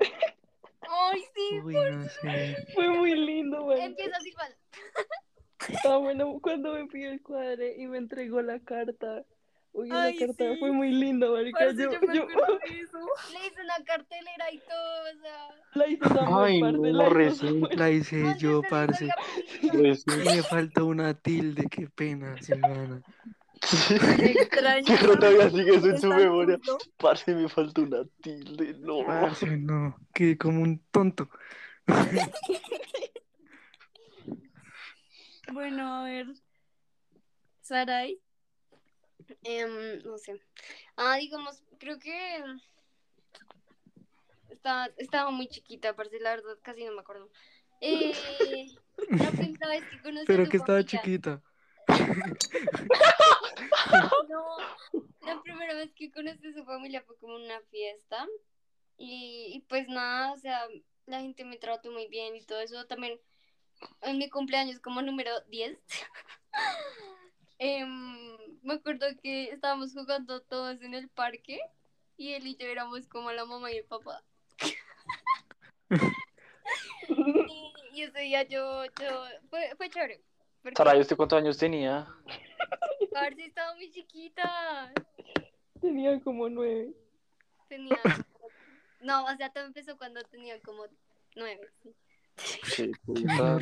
¡Ay, sí! Uy, no sé. Fue muy lindo, marica. Empieza igual. Ah, bueno, cuando me pidió el cuadre y me entregó la carta. Uy, esa Ay, carta sí. fue muy linda, marica. Yo, yo me yo acuerdo de eso. Le hice una cartelera y todo, o sea. la hice Ay, no, la hizo recién. La hice yo, parce. me falta una tilde, qué pena, Silvana. Extraño. Que no todavía sigue eso en su memoria. Parce, me falta una tilde. No. Parce, no, quedé como un tonto. Bueno, a ver. Sarai. Em, no sé. Ah, digamos, creo que estaba, estaba muy chiquita, parce, la verdad, casi no me acuerdo. Eh, la primera vez que conocí a Pero su que estaba familia- chiquita. No, la primera vez que conocí a su familia fue como una fiesta. Y, y pues nada, o sea, la gente me trató muy bien y todo eso. También en mi cumpleaños como número 10. em, me acuerdo que estábamos jugando todos en el parque y él y yo éramos como la mamá y el papá. y, y ese día yo, yo, fue, fue chévere. Porque Sara, ¿y usted cuántos años tenía? parce, estaba muy chiquita. Tenía como nueve. Tenía. No, o sea, todo empezó cuando tenía como nueve. sí. Sí, puta.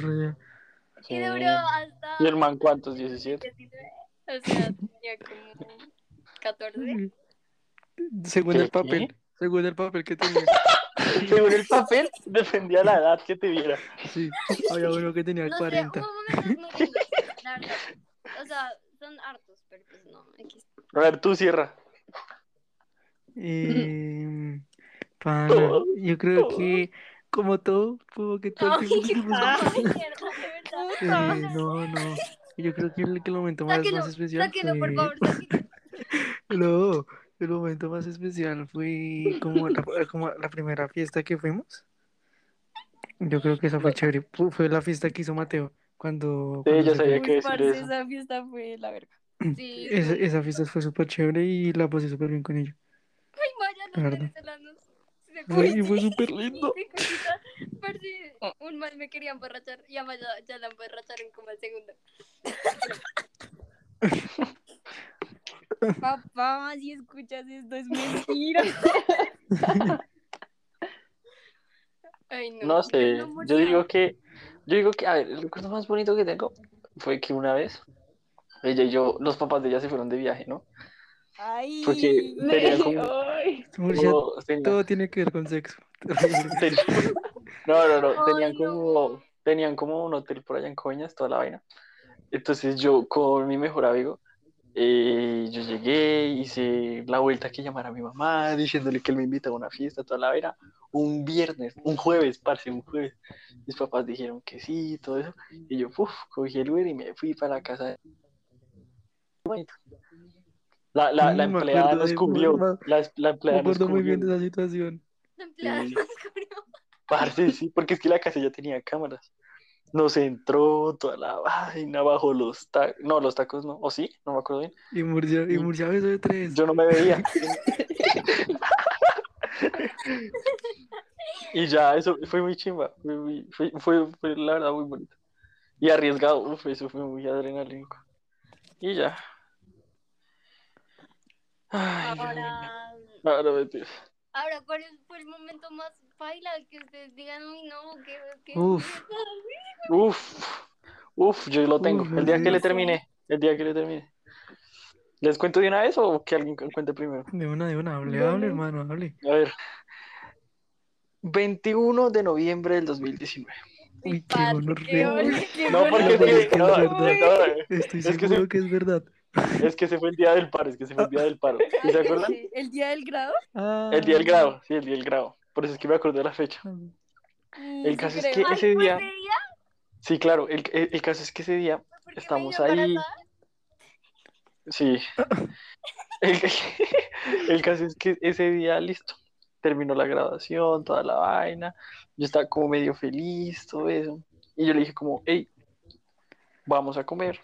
Sí. Y duró hasta. ¿Y el man cuántos? ¿17? 19. O sea, tenía como 14. Según ¿Qué, el papel, según el papel que tenía. Según el papel, dependía la edad que te viera. Sí, había uno que tenía No sé, 40. hubo momentos muy lindos, la verdad. O sea, son hartos, pero pues no. X. A ver, tú cierra. Eh, pana, yo creo todo. que, como todo, como que todo el Ay, tiempo ay, dijimos- mierda, de verdad. Eh, no, no. Yo creo que el, que el momento más, Sáquelo, más especial sáquelo, por favor, sáquelo. No, el momento más especial fue como la, como la primera fiesta que fuimos. Yo creo que esa fue chévere. Fu- Fue la fiesta que hizo Mateo cuando... Sí, cuando se sabía que decir eso. esa fiesta fue la verga. Sí, Esa, sí. esa fiesta fue súper chévere y la pasé súper bien con ella. Ay, verdad. venezolanos. Se Fue, y fue. fue súper lindo. Parce, un mal me quería emborrachar y ya, ya la emborracharon como al segundo. Papá, si escuchas esto es mentira. Ay, no. No sé, No, yo digo que, yo digo que, a ver, el recuerdo más bonito que tengo fue que una vez ella y yo, los papás de ella se fueron de viaje, ¿no? Ay. Porque tenían como, Ay, todo tiene que ver con sexo. no, no, no, tenían como, tenían como un hotel por allá en Coñas, toda la vaina. Entonces yo con mi mejor amigo, eh, yo llegué, hice la vuelta que llamara a mi mamá, diciéndole que él me invita a una fiesta, toda la vaina, un viernes, un jueves, parce, un jueves. Mis papás dijeron que sí, todo eso, y yo, uf, cogí el Uber y me fui para la casa. de- La, la, la Mm, me empleada nos de- cubrió, me- la, la Me empleada nos acuerdo muy bien de esa situación. La empleada Sí. nos cubrió. Parce, sí, porque es que la casa ya tenía cámaras. Nos entró toda la vaina bajo los tacos. No, los tacos no. ¿O sí? No me acuerdo bien. Y Murcia, y Y- Murcia beso de tres. Yo no me veía. y ya, eso fue muy chimba. Fue, fue, fue, fue la verdad muy bonito. Y arriesgado. Uf, eso fue muy adrenalínico. Y ya. Ay, Ahora, no, no, mentira. ahora, ¿cuál es- fue el momento más baila que ustedes digan, uy, no, que, que Uf. Uf, uf, yo lo tengo. Uf, El día que le sí. termine. El día que le termine. ¿Les cuento de una vez o que alguien cuente primero? De una, de una, hable, hable, hermano, hable. A ver. 21 de noviembre del 2019. Uy, qué qué No, porque es que, no, verdad. no, Estoy Es que seguro se- que es verdad. Es que se fue el día del paro, es que se fue el día del paro. ¿Sí se acuerdan? ¿El día del grado? El día del grado, sí, el día del grado. Por eso es que me acordé de la fecha. Mm, El caso es que ese ¿fue día, ese día? Sí, claro, el, el- el caso es que ese día ¿Por qué me estamos ahí. Sí. El, el caso es que ese día, listo, terminó la grabación, toda la vaina. Yo estaba como medio feliz, todo eso. Y yo le dije como, hey, vamos a comer,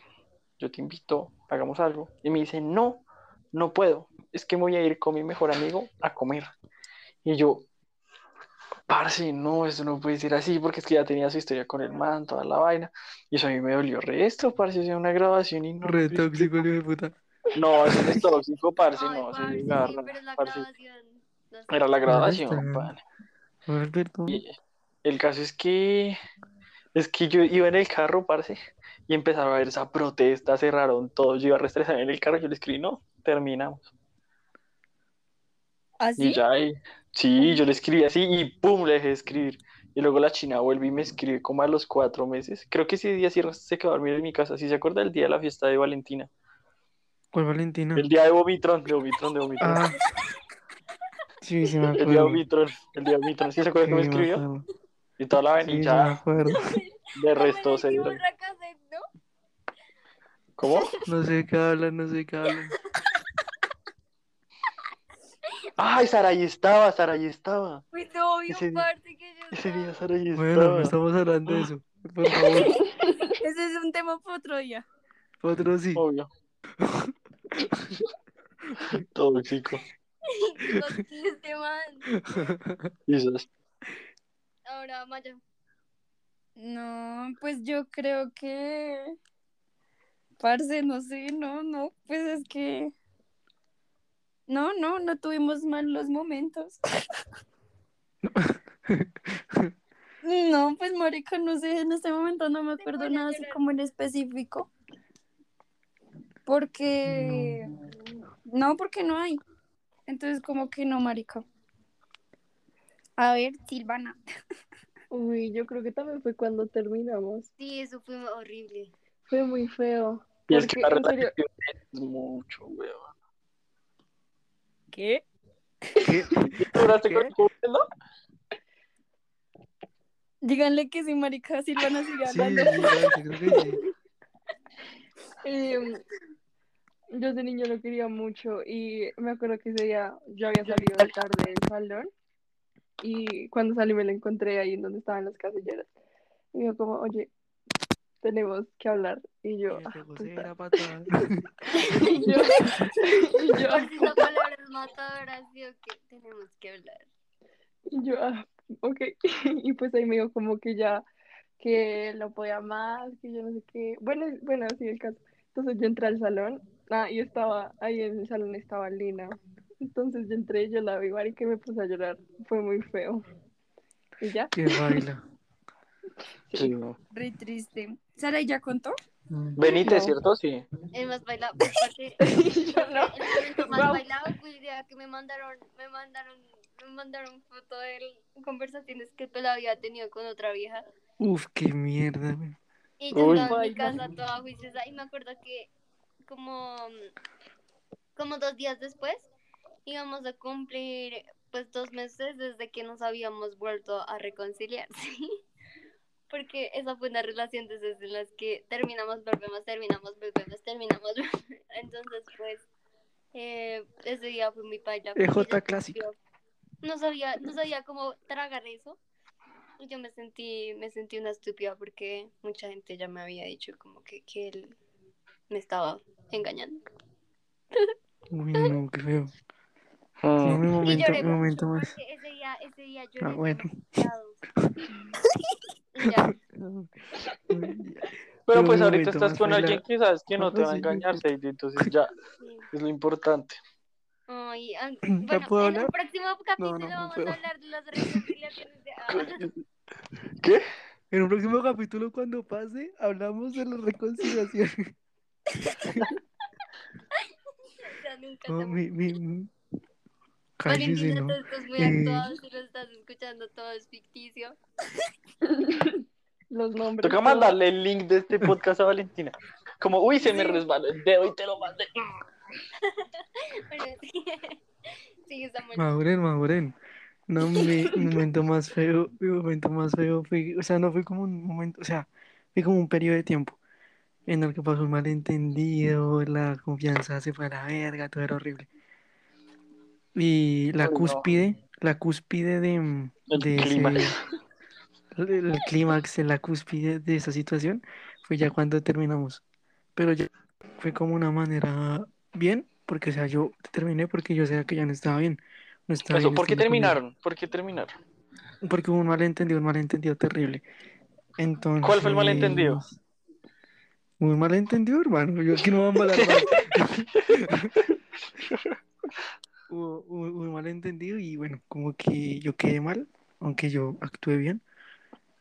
yo te invito, hagamos algo. Y me dice, no, no puedo, es que me voy a ir con mi mejor amigo a comer. Y yo, parce, no, eso no puede ser así, porque es que ya tenía su historia con el man, toda la vaina. Y eso a mí me dolió resto, parce, es una grabación y no. Re tóxico, hijo de puta. No, eso no es tóxico, parce, Ay, no, parce, sí, garra, pero es la parce. grabación. no. Era la grabación, el caso es que es que yo iba en el carro, parce, y empezaba a ver esa protesta, cerraron todo, yo iba restresado en el carro, yo le escribí, no, terminamos. ¿Así? Y ya, y- sí, yo le escribí así y pum, le dejé de escribir. Y luego la china vuelve y me escribe como a los cuatro meses. Creo que ese día sí se quedó a dormir en mi casa. ¿Sí se acuerda del día de la fiesta de Valentina? ¿Cuál Valentina? El día de Vomitron, de Vomitron, de Vomitron. Ah. Sí, sí me el día de acuerdo. Vomitron, el día de Vomitron. ¿Sí se acuerda Sí, que me me escribió? acuerdo. Y toda la y sí me ya, acuerdo. de resto se dieron. ¿Cómo? No sé qué hablan, no sé qué hablan. Ay, Saraí estaba, Saraí estaba. Pues obvio, Ese día- parce, que yo Ese día estaba. Bueno, no estaba. estamos hablando de eso. Por favor. Ese es un tema para otro día. Otro sí. Obvio. Tóxico. Este man. Quizás. Ahora, Maya. No, pues yo creo que. Parce, no sé, no, no, pues es que. No, no, no tuvimos malos momentos. No, pues marica, no sé, en este momento no me acuerdo nada así como en específico. Porque. No, porque no hay. Entonces, como que no, marica. A ver, Silvana. Uy, yo creo que también fue cuando terminamos. Sí, eso fue horrible. Fue muy feo. Y es que la relación es mucho, weón. ¿Qué? ¿Qué? ¿Duraste con tu no? Díganle que sí, marica, Silvana sigue hablando. sí, parce, creo que sí. em, yo de niño lo quería mucho y me acuerdo que ese día yo había salido tarde del salón y cuando salí me lo encontré ahí en donde estaban las casilleras. Y yo como, oye, tenemos que hablar. Y yo, ah, pegó pues, patada. y yo, y yo, si esa palabra es matadora, sí o que tenemos que hablar. Y yo, ah, ok. Y pues ahí me dijo como que ya, que no podía más, que yo no sé qué. Bueno, es- bueno, sí, el caso. Entonces yo entré al salón, ah, y estaba, ahí en el salón estaba Lina. Entonces yo entré, yo la vi, y que me puse a llorar. Fue muy feo. Y ya. Que baila. Sí, no. Re triste. ¿Sara ya contó? Benítez, No. ¿cierto? Sí. El más bailado, pues, parce, Yo no. el momento más Wow. bailado fue el día que me mandaron, me mandaron, me mandaron foto de conversaciones que Pela había tenido con otra vieja. Uf, qué mierda, güey. Y yo Uy. estaba en mi casa toda juiciosa y me acuerdo que como, como dos días después íbamos a cumplir pues dos meses desde que nos habíamos vuelto a reconciliar, ¿sí? Porque esa fue una relación en las que terminamos, volvemos, terminamos, volvemos, terminamos. Entonces pues eh, ese día fue mi porque EJ clásico. No sabía, no sabía cómo tragar eso. Y yo me sentí, me sentí una estúpida porque mucha gente ya me había dicho como que, que él me estaba engañando. Uy, no, qué mi Y momento, mi momento más. ese día, ese día lloré Ah, bueno. ya, Pero pues ahorita estás con alguien que sabes que no te va a engañar, Sadie, entonces ya sí. es lo importante. Ay, bueno, puedo en un hablar? próximo capítulo no vamos puedo. a hablar de las reconciliaciones de ah, ¿Qué? En un próximo capítulo, cuando pase, hablamos de la reconciliación. ya nunca mi, mi... Cállese, Valentina, ¿no? tú estás muy Eh. actuado, si lo estás escuchando todo es ficticio. Los nombres. Toca mandarle el link de este podcast a Valentina. Como, uy, se me resbaló el dedo y te lo mandé. Bueno, sí. Sigue Samuel. Maduren, maduren. No, mi, mi momento más feo, mi momento más feo fue, o sea, no fue como un momento, o sea, fue como un periodo de tiempo en el que pasó un malentendido, la confianza se fue a la verga, todo era horrible. Y la no. cúspide, la cúspide de, El de ese- clímax. el, el clímax, la cúspide de esa situación fue ya cuando terminamos. Pero ya fue como una manera bien, porque o sea, yo terminé porque yo sabía que ya no estaba bien. No estaba Eso, bien ¿por qué terminaron? ¿Por qué terminaron? Porque hubo un malentendido, un malentendido terrible. Entonces, ¿Cuál fue el malentendido? Un malentendido, hermano. Yo aquí no voy a embalar. hubo, hubo- un malentendido y bueno, como que yo quedé mal, aunque yo actué bien.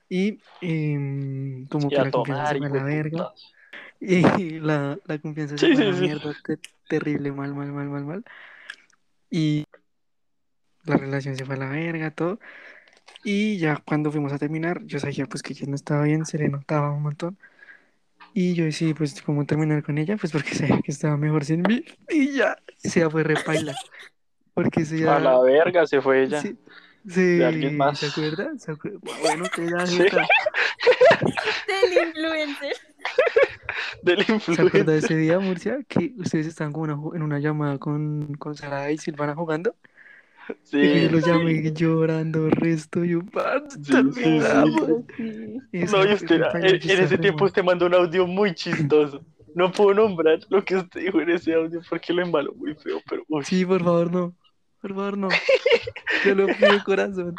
Y em, como Y que la confianza se fue a la verga. Y la, la confianza se Sí, fue a sí, la sí. mierda, te- terrible, mal, mal, mal, mal, mal. Y la relación se fue a la verga, todo. Y ya cuando fuimos a terminar, yo sabía pues que ya no estaba bien, se le notaba un montón. Y yo decidí pues cómo terminar con ella, pues porque sabía que estaba mejor sin mí. Y ya, se fue repaila. Porque se ya... A la verga se fue ella. Sí, sí, de alguien más. ¿Se acuerda? ¿Se acuerda? Bueno, que ya Sí. Del influencer. Del ¿Se acuerda de influencer. ese día, Murcia? Que ustedes estaban como una en una llamada con, con Sara y Silvana jugando. Y que yo Sí. los llamé llorando, resto, y un par. Sí, sí, sí. Sí. No, y usted, en, en ese tiempo usted mandó un audio muy chistoso. No puedo nombrar lo que usted dijo en ese audio porque lo embaló muy feo, pero uy, Sí, por favor, no. Por favor, no. Te lo pido de corazón.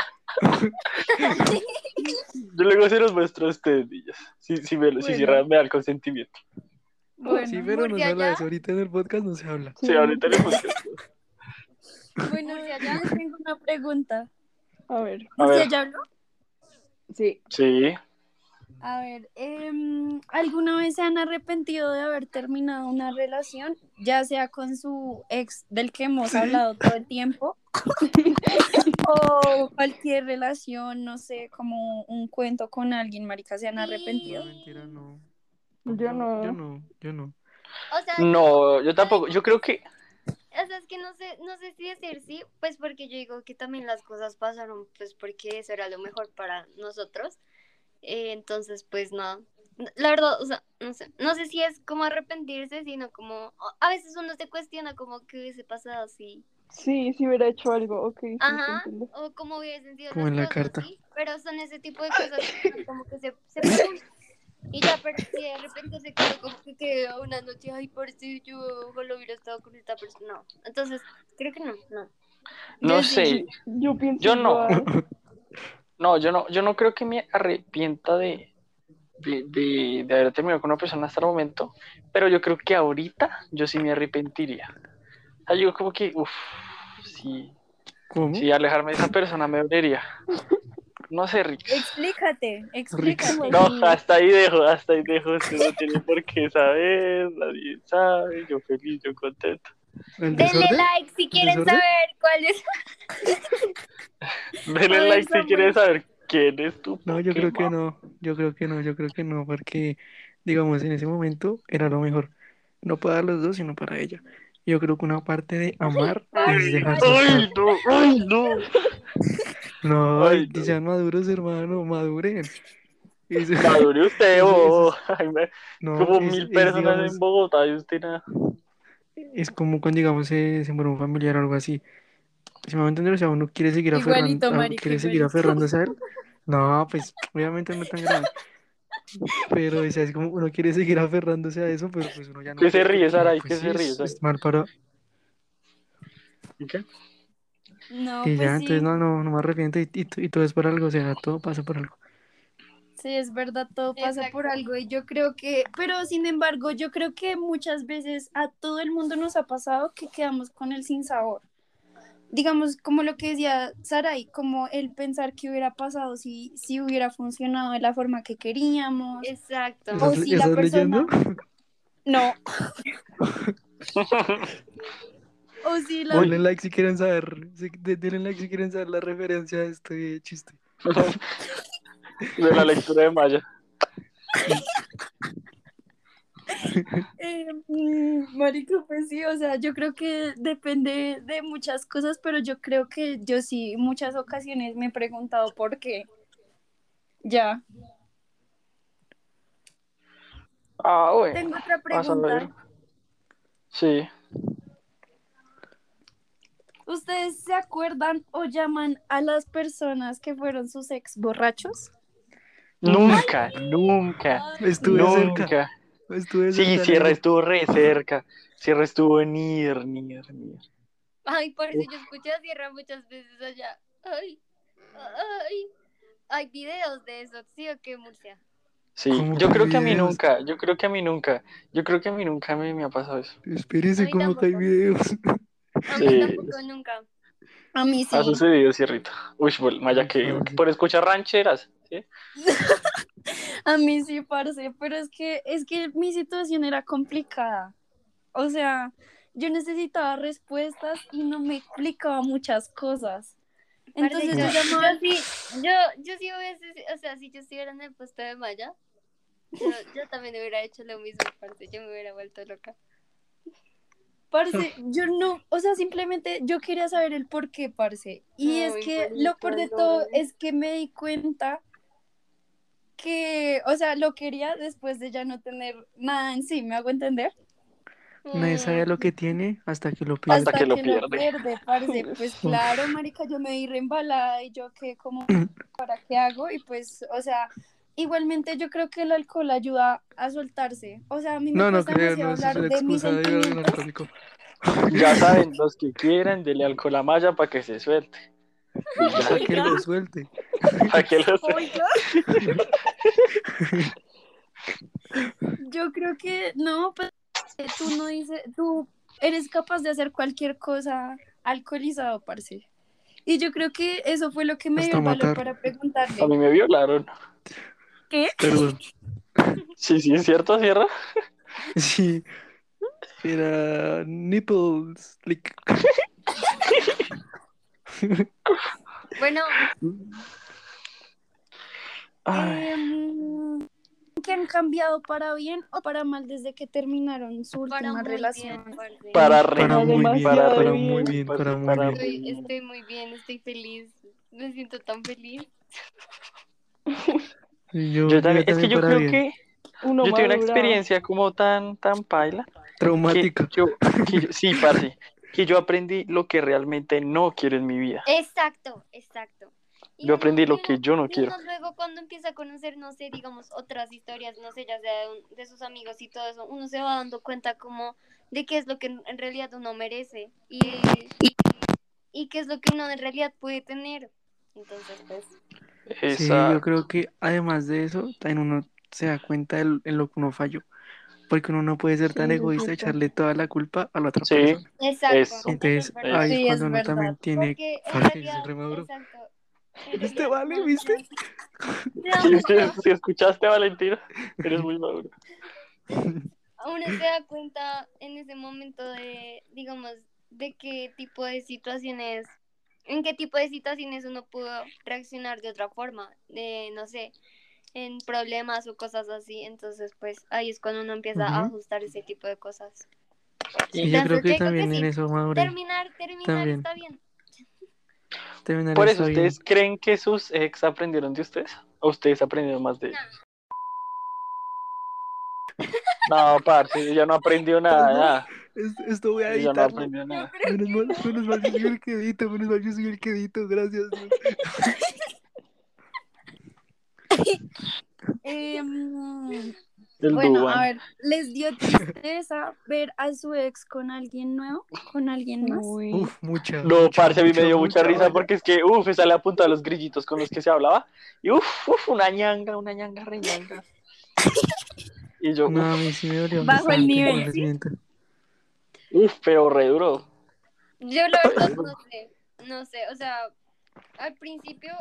yo luego se los muestro a ustedes, niñas. Si, si, me, lo- si Bueno. cierran, me da el consentimiento. Bueno, Sí, pero no se habla de ¿ya? eso. Ahorita en el podcast no se habla. Sí, ahorita le muestro. bueno, ya, ya tengo una pregunta. A ver, ¿Usted ya habló? sí. Sí. A ver, em, ¿alguna vez se han arrepentido de haber terminado una relación, ya sea con su ex del que hemos hablado todo el tiempo, o cualquier relación, no sé, como un cuento con alguien, marica, se han arrepentido? No, mentira, no. Yo no. Yo no, yo no. O sea, No, yo tampoco. Yo creo que. O sea, es que no sé, no sé si decir sí, pues porque yo digo que también las cosas pasaron, pues porque eso era lo mejor para nosotros. Eh, entonces, pues no. La verdad, o sea, no sé, no sé si es como arrepentirse, sino como, a veces uno se cuestiona como que hubiese pasado así, Sí, sí hubiera hecho algo, ok. Ajá. o como hubiesen sido Como las en la cosas, carta. ¿sí? pero son ese tipo de cosas que como que se, se. Y ya, pero si de repente se quedó como que quedó una noche, ay, por si yo ojalá hubiera estado con esta persona. No, entonces, creo que no, no. No Yo sé. sí. Yo pienso Yo no. igual. No, yo no, yo no creo que me arrepienta de, de, de, de haber terminado con una persona hasta el momento, pero yo creo que ahorita yo sí me arrepentiría. O sea, yo como que, uff, sí, ¿Cómo? sí, alejarme de esa persona me dolería. No sé, Rick. Explícate, explícate. No, hasta ahí dejo, hasta ahí dejo, usted no tiene por qué saber, nadie sabe, yo feliz, yo contento. ¿El Denle like si quieren saber cuál es. Denle like si quieren saber quién es tu No, yo creo que no. Yo creo que no, yo creo que no, porque, digamos, en ese momento era lo mejor. No para los dos, sino para ella. Yo creo que una parte de amar es dejarse ¡Ay, no! ¡Ay, no! No, Ay, no. sean maduros, hermano, maduren. Es- Madure usted, bobo. no, como es- mil es, personas digamos, en Bogotá y usted nada. Es como cuando, digamos, se, se muere un familiar o algo así. Si me va a entender, o sea, uno quiere seguir Igualito, aferrando, quiere seguir aferrándose a él. No, pues, obviamente no tan grave. Pero, o sea, es como uno quiere seguir aferrándose a eso, pero pues uno ya no ¿Qué se ríe, Saray? pues, ¿Qué sí, se ríe, es- Saray? es mal para... ¿Y qué? No, Y pues ya, sí, entonces no, no, no me arrepiento y, y, y todo es por algo, o sea, todo pasa por algo. Sí, es verdad, todo pasa Exacto. por algo y yo creo que, pero sin embargo, yo creo que muchas veces a todo el mundo nos ha pasado que quedamos con el sinsabor. Digamos, como lo que decía Saray, como el pensar que hubiera pasado si, si hubiera funcionado de la forma que queríamos. Exacto. O ¿Estás, si la persona- leyendo? No. o si la... Denle like si quieren saber, denle like si quieren saber la referencia a este chiste. De la lectura de Maya. Eh, mm, marico, pues sí, o sea, yo creo que depende de muchas cosas, pero yo creo que yo sí, muchas ocasiones me he preguntado por qué. Ya. Ah, bueno. Tengo otra pregunta. Sí. ¿Ustedes se acuerdan o llaman a las personas que fueron sus ex borrachos? Nunca, nunca, Estuve cerca. nunca. Estuve Sí, cerca, Sierra estuvo re cerca. Sierra estuvo near, near, near. Ay, parece yo escuché a Sierra muchas veces allá. Ay, ay. Hay videos de eso, ¿sí o qué, Murcia? Sí, ¿Cómo yo creo que a mí nunca, yo creo que a mí nunca, yo creo que a mí nunca me, me ha pasado eso. Espérese, Ay, como que hay videos. A mí Sí. tampoco nunca. A mí sí. Ha sucedido, Sierrita. Uy, bueno, Maya, que por escuchar rancheras, ¿sí? A mí sí, parce, pero es que es que mi situación era complicada. O sea, yo necesitaba respuestas y no me explicaba muchas cosas. Entonces yo Parce, llamaba yo, sí, yo, yo sí hubiese, o sea, si yo estuviera en el puesto de Maya, yo, yo también hubiera hecho lo mismo, parce, yo me hubiera vuelto loca. Parce, yo no, o sea, simplemente yo quería saber el por qué, parce. Y es Ay, que bonito, lo peor de no. todo es que me di cuenta que, o sea, lo quería después de ya no tener nada en sí, ¿me hago entender? Nadie sabe Mm, lo que tiene hasta que lo pierde. Hasta que lo pierde. parce. Pues claro, marica, yo me di reembalada y yo qué, como, ¿para qué hago? Y pues, o sea, igualmente yo creo que el alcohol ayuda a soltarse. O sea, a mí me No, no creo, no, es hablar la de mis excusa de un sentimientos. Ya saben, los que quieran, dele alcohol a Maya para que se suelte. Y ya, Para que lo suelte. para que lo suelte. Oiga. Yo creo que no, pues tú no dices, tú eres capaz de hacer cualquier cosa alcoholizado, parce. Y yo creo que eso fue lo que me dio Hasta el valor matar. para preguntarle. A mí me violaron. ¿Qué? Perdón. Sí, sí, es cierto, Sierra. Sí. Era nipples. Bueno, Ay, Em, ¿Que han cambiado para bien o para mal desde que terminaron su para última relación? bien, para re Para muy bien, para muy bien, para muy para- bien. Estoy, estoy muy bien, estoy feliz, me siento tan feliz. Yo, Yo también, yo es que yo creo bien. que Uno yo tuve una experiencia como tan, tan paila. que Traumática. yo, que yo- sí, parce, que yo aprendí lo que realmente no quiero en mi vida. Exacto, exacto. Y Yo aprendí lo que yo no quiero. luego cuando empieza a conocer, no sé, digamos, otras historias, no sé, ya sea de, un- de sus amigos y todo eso, uno se va dando cuenta como de qué es lo que en realidad uno merece y, y, y qué es lo que uno en realidad puede tener. Entonces, pues, Sí, Esa, yo creo que además de eso, también uno se da cuenta en lo que uno falló. Porque uno no puede ser Sí, tan egoísta, echarle toda la culpa a la otra Sí. persona. exacto. Eso. Entonces, ahí Sí, es cuando uno verdad. también tiene. Porque es re maduro. exacto. en ¿Viste, Vale? no, ¿Viste? no. Si, mucho- si escuchaste, Valentina, eres muy maduro. uno se da cuenta en ese momento de, digamos, de qué tipo de situaciones, en qué tipo de situaciones uno pudo reaccionar de otra forma, de, no sé, en problemas o cosas así. Entonces, pues ahí es cuando uno empieza a Ujú. ajustar ese tipo de cosas. Y yo creo que yo creo también que en sí. eso maduré. Terminar, terminar También. está bien. Terminar Por eso, bien. ¿ustedes creen que sus ex aprendieron de ustedes? ¿O ustedes aprendieron más de ellos? No, parce, ella no aprendió nada. Es- Esto voy a Ella no editarlo. aprendió nada. Menos mal, menos mal, yo soy el que edito, menos mal, yo soy el que edito, gracias. Dios. Em, El bueno, Duban. a ver, ¿les dio tristeza ver a su ex con alguien nuevo? ¿Con alguien más? Uy. Uf, mucha. No, mucha, parce, a mí me dio mucha risa vaya. porque es que, uff, esa le apunta a los grillitos con los que se hablaba. Y uff, uff, una ñanga, una ñanga, re ñanga. Y yo, No, a mí sí me dolió Bajo el nivel, uff, pero re duro. Yo la verdad no sé, no sé, o sea, al principio,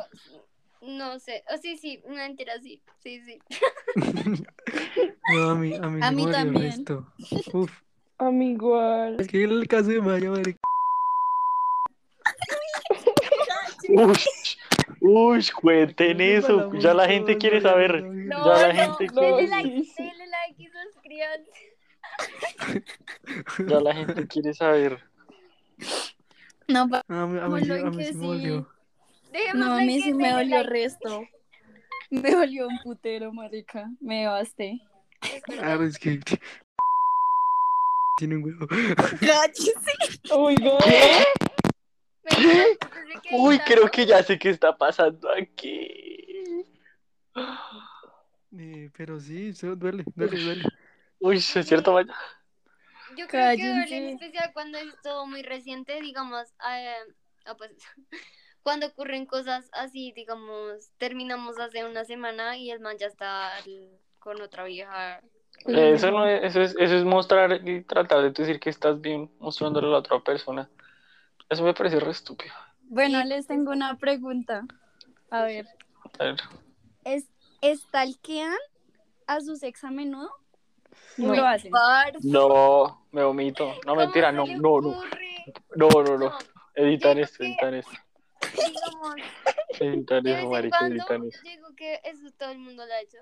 no sé, o sí, sí, una entera sí, sí, sí. No, a mí, a mí, A mí también. esto. Uf, A mí igual. es que el caso de Maya, madre. Uff, uff, cuenten eso. Ya la gente quiere saber. no, No, Ya la no, gente quiere- denle like, denle like y suscríbanse. Ya la gente quiere saber. No, pa- A mí, a mí, sí, lo a mí no, a mí sí me dolió like. resto. Me dolió un putero, marica. Me basté. Ay, Ah, es que tiene un huevo. Cállese. Oiga. Venga, entonces, ¿qué Uy, creo que ya sé qué está pasando aquí. Eh, pero sí, eso duele, duele, duele. Uy, ¿es cierto, vaya? Yo creo que duele en especial cuando es todo muy reciente, digamos, eh, ah, pues, cuando ocurren cosas así, digamos, terminamos hace una semana y el man ya está con otra vieja. Eso no es, eso es, eso es mostrar y tratar de decir que estás bien mostrándole a la otra persona. Eso me parece re estúpido. Bueno, les tengo una pregunta. A ver, A ver, ¿es, ¿estalquean a sus ex a menudo? No. Lo hacen. No, me vomito. No, ¿cómo mentira, no, no, no. No, no, no. No, Editar esto, editar esto. Digamos, Editar de vez en cuando, digo que eso todo el mundo lo ha hecho.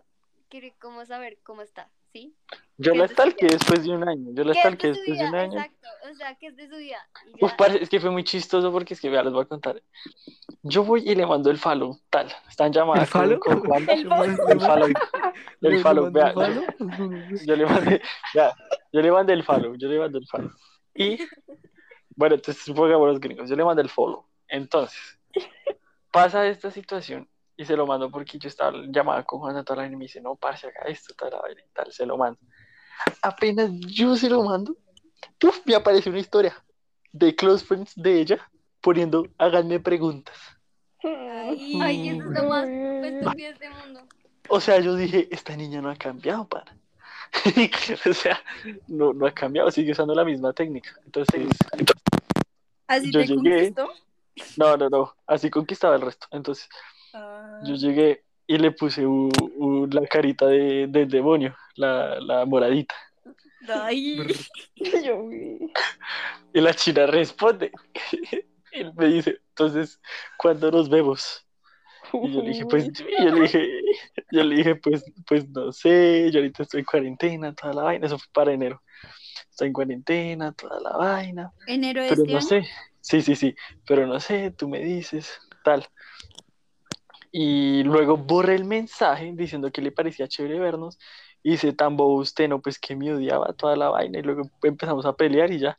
Quiere como saber cómo está, ¿sí? Yo ¿Qué la stalkeé vida? después de un año. Yo la ¿Qué es stalkeé después de un vida? año. Exacto, o sea, ¿qué es de su vida? Uf, parce, es que fue muy chistoso porque es que, vea, les voy a contar. Yo voy y le mando el follow, tal. Están llamadas ¿El follow? con, con. El follow. El follow. ¿Le- El follow, vea. Yo, yo le mandé, vea, yo le mandé el follow, yo le mandé el follow. Y, bueno, entonces supongamos los gringos, yo le mandé el follow. Entonces, pasa esta situación y se lo mando porque yo estaba llamada con la vaina y me dice, no, parce, haga esto, tal, y tal, se lo mando. Apenas yo se lo mando, me aparece una historia de close friends de ella poniendo, háganme preguntas. Ay, Ay, eso es lo más estúpido de este mundo. O sea, yo dije, esta niña no ha cambiado, para. o sea, no, no ha cambiado, sigue usando la misma técnica. Entonces, ¿Así yo te llegué. conquistó? No, no, no, así conquistaba el resto. Entonces, Ah. yo llegué y le puse u- u- la carita de, del demonio, la, la moradita. Ay. Yo vi. Y la china responde. y me dice, entonces, ¿cuándo nos vemos? Y yo le dije, pues, yo le dije, yo le dije, pues, pues no sé, yo ahorita estoy en cuarentena, toda la vaina, eso fue para enero. Estoy en cuarentena, toda la vaina, ¿Enero de pero este no año? sé, sí, sí, sí, pero no sé, tú me dices, tal. Y luego borré el mensaje diciendo que le parecía chévere vernos, y dice, tan bobo usted, no, pues que me odiaba toda la vaina, y luego empezamos a pelear y ya,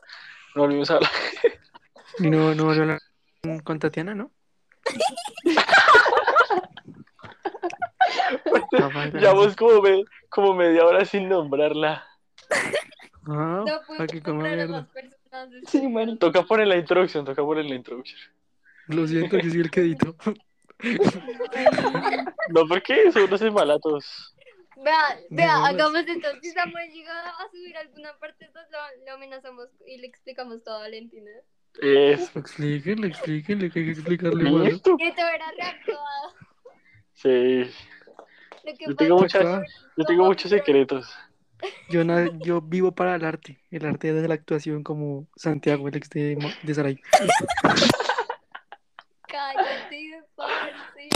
no volvimos a hablar. Y no, no volvió a hablar con- Tatiana, ¿no? Llevamos como, me- como media hora sin nombrarla. No puedo para que coma comprar a mierda. las personas. de- Sí, marica. Toca poner la introducción, toca poner la introducción. Lo siento, yo soy el que edito. No, porque eso no se mala a todos. Vea, vea, Digamos. hagamos esto. Si Samuel llega a subir alguna parte, entonces lo, lo amenazamos y le explicamos todo a Valentina. Eso. Explíquenle, explíquenle que hay que explicarle. Listo. Que te hubiera reactuado. Sí. Yo tengo muchas, yo tengo muchos secretos. Yo, na- yo vivo para el arte, el arte de la actuación como Santiago, el ex de, de Saray. Cállate, parce.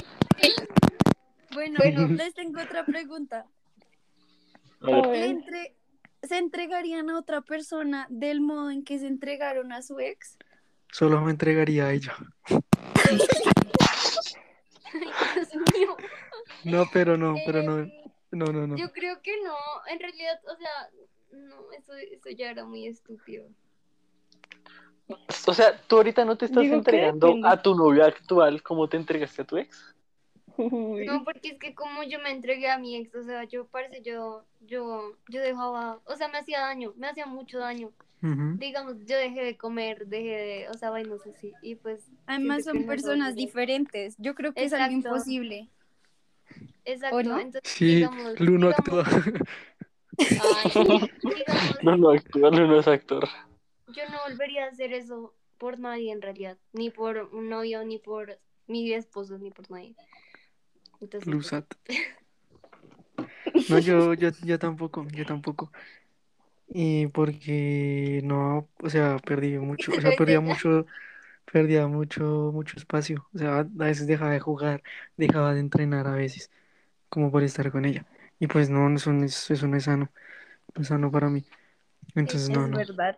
Bueno, Bueno. les tengo otra pregunta. A ver, A ¿Le ver. entre- ¿Se entregarían a otra persona del modo en que se entregaron a su ex? Solo me entregaría a ella. Dios mío. No, pero no, pero no, Eh, no, no, no. Yo creo que no. En realidad, o sea, no, eso, eso ya era muy estúpido. o sea, tú ahorita no te estás Digo entregando a tu novio actual como te entregaste a tu ex. Uy. No, porque es que como yo me entregué a mi ex, o sea, yo parece yo, yo, yo dejaba, o sea, me hacía daño, me hacía mucho daño. Digamos, yo dejé de comer, dejé de, o sea, vainas así, y pues, Además son personas diferentes. Yo creo que es algo imposible. Exacto, no? entonces, Sí, digamos, Luno digamos, actúa. ay, digamos, No, no actúa, no es actor. yo no volvería a hacer eso por nadie en realidad, ni por un novio, ni por mi esposo, ni por nadie. Entonces, pues, Lusat. No, yo, yo, yo tampoco, yo tampoco. Y porque no, o sea, perdí mucho, o sea, perdía mucho, perdía mucho, mucho espacio. O sea, a veces dejaba de jugar, dejaba de entrenar a veces, como por estar con ella. Y pues no, eso no es, eso no es sano, no es sano para mí. Entonces es no, no. verdad.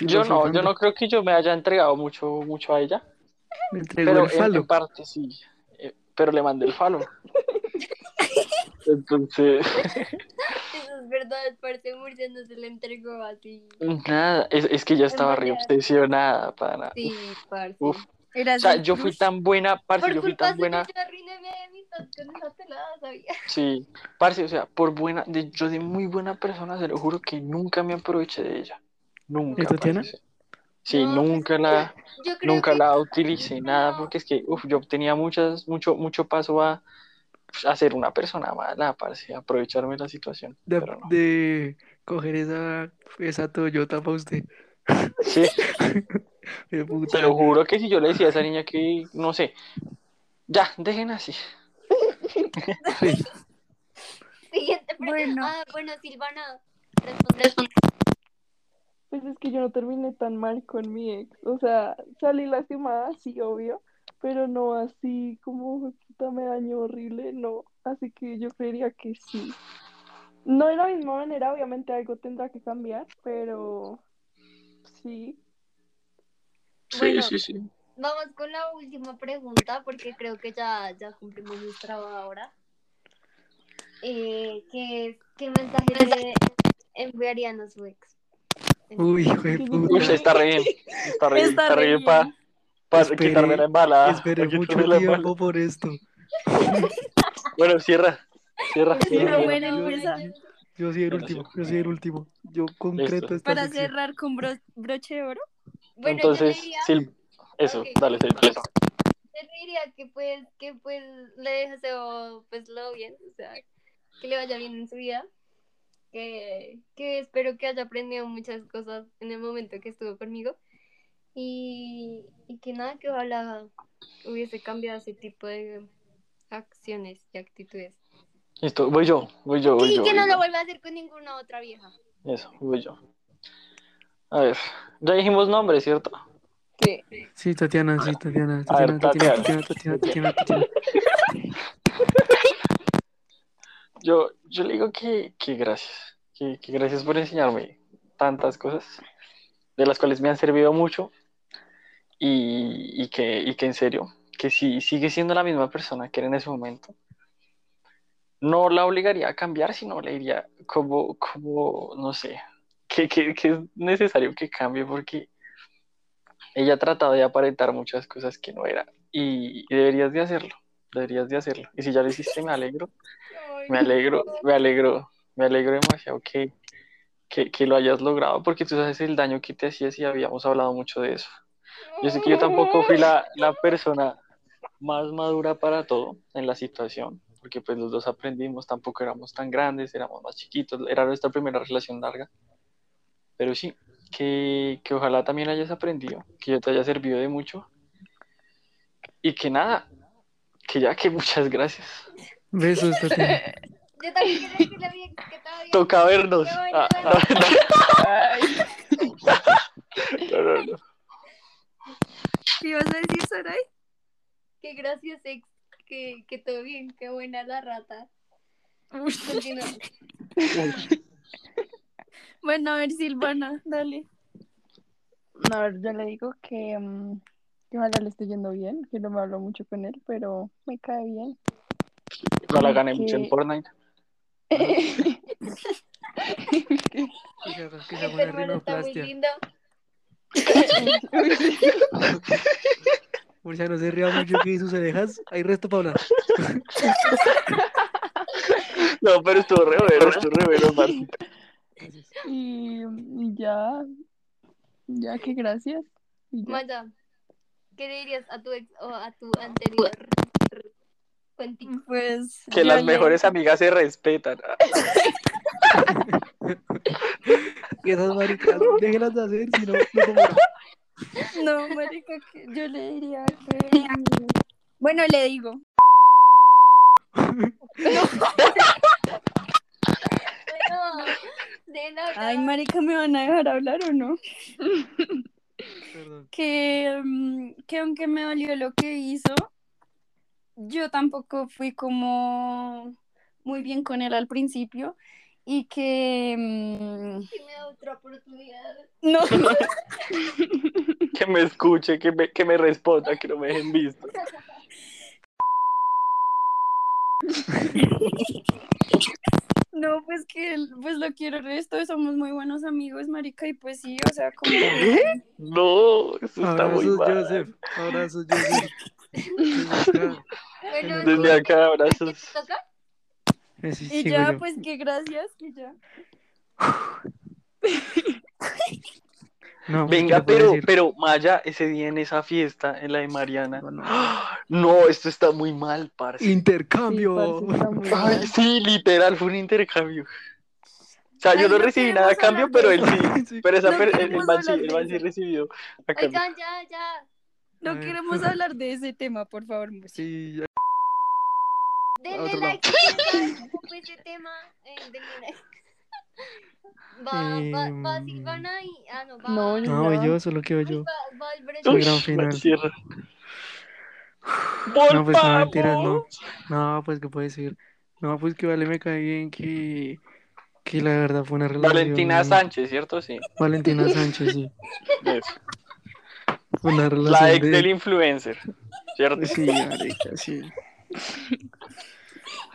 Yo no, yo no creo que yo me haya entregado mucho, mucho a ella. Me entregó Pero el en, falo. en parte sí. Eh, Pero le mandé el follow. Entonces, verdad, parce Murcia no se le entregó así. Nada, es, es que ya estaba re obsesionada, pana. Sí, parce. Uf. Era O sea, yo fui tan buena, parce, Por yo fui tan buena. suya, yo arruiné mi amistad con esa pelada, ¿sabía? Sí, parce, o sea, por buena, de, yo de muy buena persona, se lo juro que nunca me aproveché de ella. Nunca, ¿Y. Sí, No, pues, nunca la, nunca que la utilicé nada, porque es que, uf, yo tenía muchas, mucho, mucho paso a, a ser una persona mala, parce, a aprovecharme de la situación, De, pero no. de coger esa, esa Toyota para usted. Sí, te lo juro que si yo le decía a esa niña que, no sé, ya, dejen así. Sí. Siguiente pregunta. Bueno. Ah, bueno, Silvana, responde. responde. Pues es que yo no terminé tan mal con mi ex. O sea, salí lastimada, sí, obvio, pero no así como puta me dañó horrible, no. Así que yo creería que sí. No de la misma manera, obviamente algo tendrá que cambiar, pero sí. Bueno. Sí, sí, sí. Vamos con la última pregunta porque creo que ya, ya cumplimos nuestra hora. Eh, ¿qué, ¿Qué mensaje le enviarían a su ex? Uy, hijo de Uy, puta. Uy, está re bien, está re bien, Está está re bien para Esperé- quitarme la embalada. Esperé pa' mucho tiempo por esto. Bueno, cierra, cierra. Bueno, yo, empieza. yo- yo soy el último, yo soy el último. Yo concreto esta Para sección. cerrar con bro- broche de oro. Bueno, Entonces, yo diría, Sil, eso, Ok. dale, Sil, eso. yo diría que pues, que pues le deseo pues lo bien, o sea, que le vaya bien en su vida, que, que espero que haya aprendido muchas cosas en el momento que estuvo conmigo y, y que nada, que ojalá hubiese cambiado ese tipo de acciones y actitudes. Listo, voy yo, voy yo, voy Y yo. que no voy lo yo. vuelva a hacer con ninguna otra vieja. Eso, voy yo. A ver, ya dijimos nombre, ¿cierto? Sí. Sí, Tatiana, sí, Tatiana, Tatiana. Tatiana, Tatiana, Tatiana, Tatiana. Yo, yo le digo que, que gracias, que, que gracias por enseñarme tantas cosas, de las cuales me han servido mucho, y, y que, y que en serio, que si sigue siendo la misma persona que era en ese momento, no la obligaría a cambiar, sino le diría como, como no sé, que, que, que es necesario que cambie porque ella ha tratado de aparentar muchas cosas que no era, y, y deberías de hacerlo, deberías de hacerlo, y si ya lo hiciste, me alegro. Me alegro, me alegro, me alegro demasiado que, que, que lo hayas logrado porque tú sabes el daño que te hacías y habíamos hablado mucho de eso. Yo sé que yo tampoco fui la, la persona más madura para todo en la situación, porque pues los dos aprendimos, tampoco éramos tan grandes, éramos más chiquitos, era nuestra primera relación larga. Pero sí, que, que ojalá también hayas aprendido, que yo te haya servido de mucho y que nada, que ya que muchas gracias. Besos, Tatiana. Yo también quiero decirle bien que todavía. Toca vernos. Ah, no, no, no. ¿Qué ibas a decir, Saray? Que gracias, ex. Que, que todo bien. Qué buena la rata. Continúa. Bueno, a ver, Silvana, dale. no, a ver, yo le digo que, mm, que ojalá le esté yendo bien, que no me hablo mucho con él, pero me cae bien. No la gané mucho en Fortnite. Que- se rinoplastia. Murcia, no se ría mucho que sus orejas. Hay resto para hablar. No, pero estuvo re bueno, estuvo re bueno. Y, y ya, ya que gracias. Y ya. Maya, ¿qué le dirías a tu ex o a tu anterior? Cuentito. Pues. Que las le- mejores amigas se respetan. Que esas maricas, déjenlas de hacer, si no, no como No, marica, que yo le diría que. Bueno, le digo. No, de la Ay, marica, ¿me van a dejar hablar o no? Perdón. que, mm, que aunque me dolió lo que hizo, yo tampoco fui como muy bien con él al principio y que mm, Si me da otra oportunidad. no, Que me escuche, que me, que me responda, que no me dejen visto. no, pues que él- pues lo quiero resto, somos muy buenos amigos, marica, y pues sí, o sea, como No, eso está muy Abrazos, mal. Joseph. Abrazos, Joseph. Desde acá. Bueno, Desde acá, ¿Te abrazos. toca? Eh, sí, y ya, yo. pues que gracias, y ya. No, pues, ¿qué Venga, pero, decir? pero Maya, ese día en esa fiesta, en la de Mariana. No, no. No, esto está muy mal, parce. Intercambio. Sí, parce, está muy Ay, sí, literal, fue un intercambio. O sea, yo Ay, no no recibí nada a cambio, pero él sí. Sí. Pero esa per- el, el man sí, el man sí recibió a cambio. Oigan, ya, ya. No Ay. queremos hablar de ese tema, por favor. Sí, ya. Denle like fue ese tema. Eh, denle like. Va, va, va Em. Silvana y. Ah, no, va. No, No, Ya. yo, solo quiero Ay, yo. va, va el Uy, gran final. cierra. No, pues no, mentiras, no. No, pues qué puedo decir. No, pues que vale, me cae bien que, que la verdad fue una relación. Valentina Sánchez, ¿cierto? Sí. Valentina Sánchez, sí. Fue una La relación ex de... del influencer, ¿cierto? Sí, marica, sí.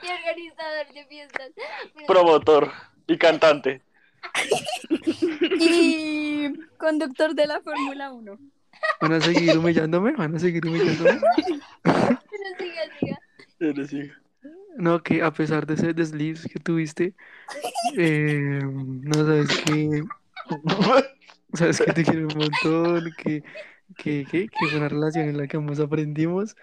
Y organizador de fiestas. Promotor y cantante. Y conductor de la Fórmula 1. ¿Van a seguir humillándome? ¿Van a seguir humillándome? pero siga, siga. Pero sí. No, que a pesar de ese desliz que tuviste, eh, no sabes que, sabes que te quiero un montón, que, que, que, que fue una relación en la que ambos aprendimos,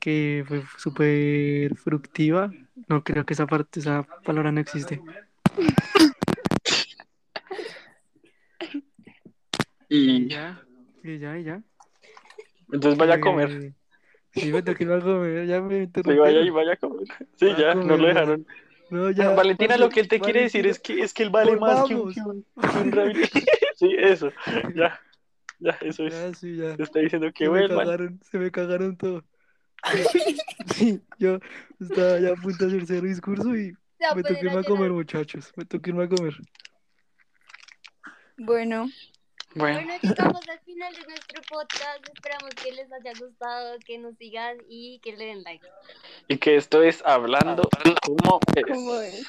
que fue súper fructiva. No creo que esa parte, esa palabra no existe. Y ya, y ya, y ya. entonces vaya a comer. Sí, me toqué ir a comer, ya me Sí, interrumpieron. vaya y vaya a comer. Sí, ya, comer, no lo dejaron. No, ya, Valentina, lo que él te quiere decir es que, es que él vale más que un, que un, que un. Sí, eso. Ya, ya, eso es. Ya, sí, ya. Te está diciendo que se me vuelvan. cagaron, se me cagaron todo. Sí, yo estaba ya a punto de hacer cero discurso y me irme a comer, muchachos. Me toqué irme a comer. Bueno, Bueno, Bueno, llegamos al final de nuestro podcast. Esperamos que les haya gustado, que nos sigan y que le den like. y que esto es hablando como ¿Cómo es. es?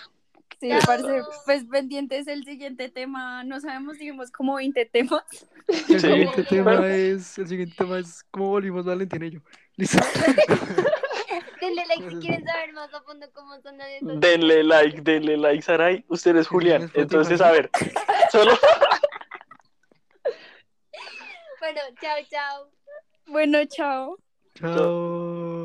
sí, Chao. parce, pues pendientes el siguiente tema. No sabemos, digamos, como 20 temas. El siguiente tema es, el siguiente tema es cómo volvimos Valentina y yo. Listo. Denle like si quieren saber más a fondo cómo son las. Denle like, denle like, Saray. Usted es Julián. Entonces, a ver, solo Bueno, chao, chao. Bueno, chao. Chao.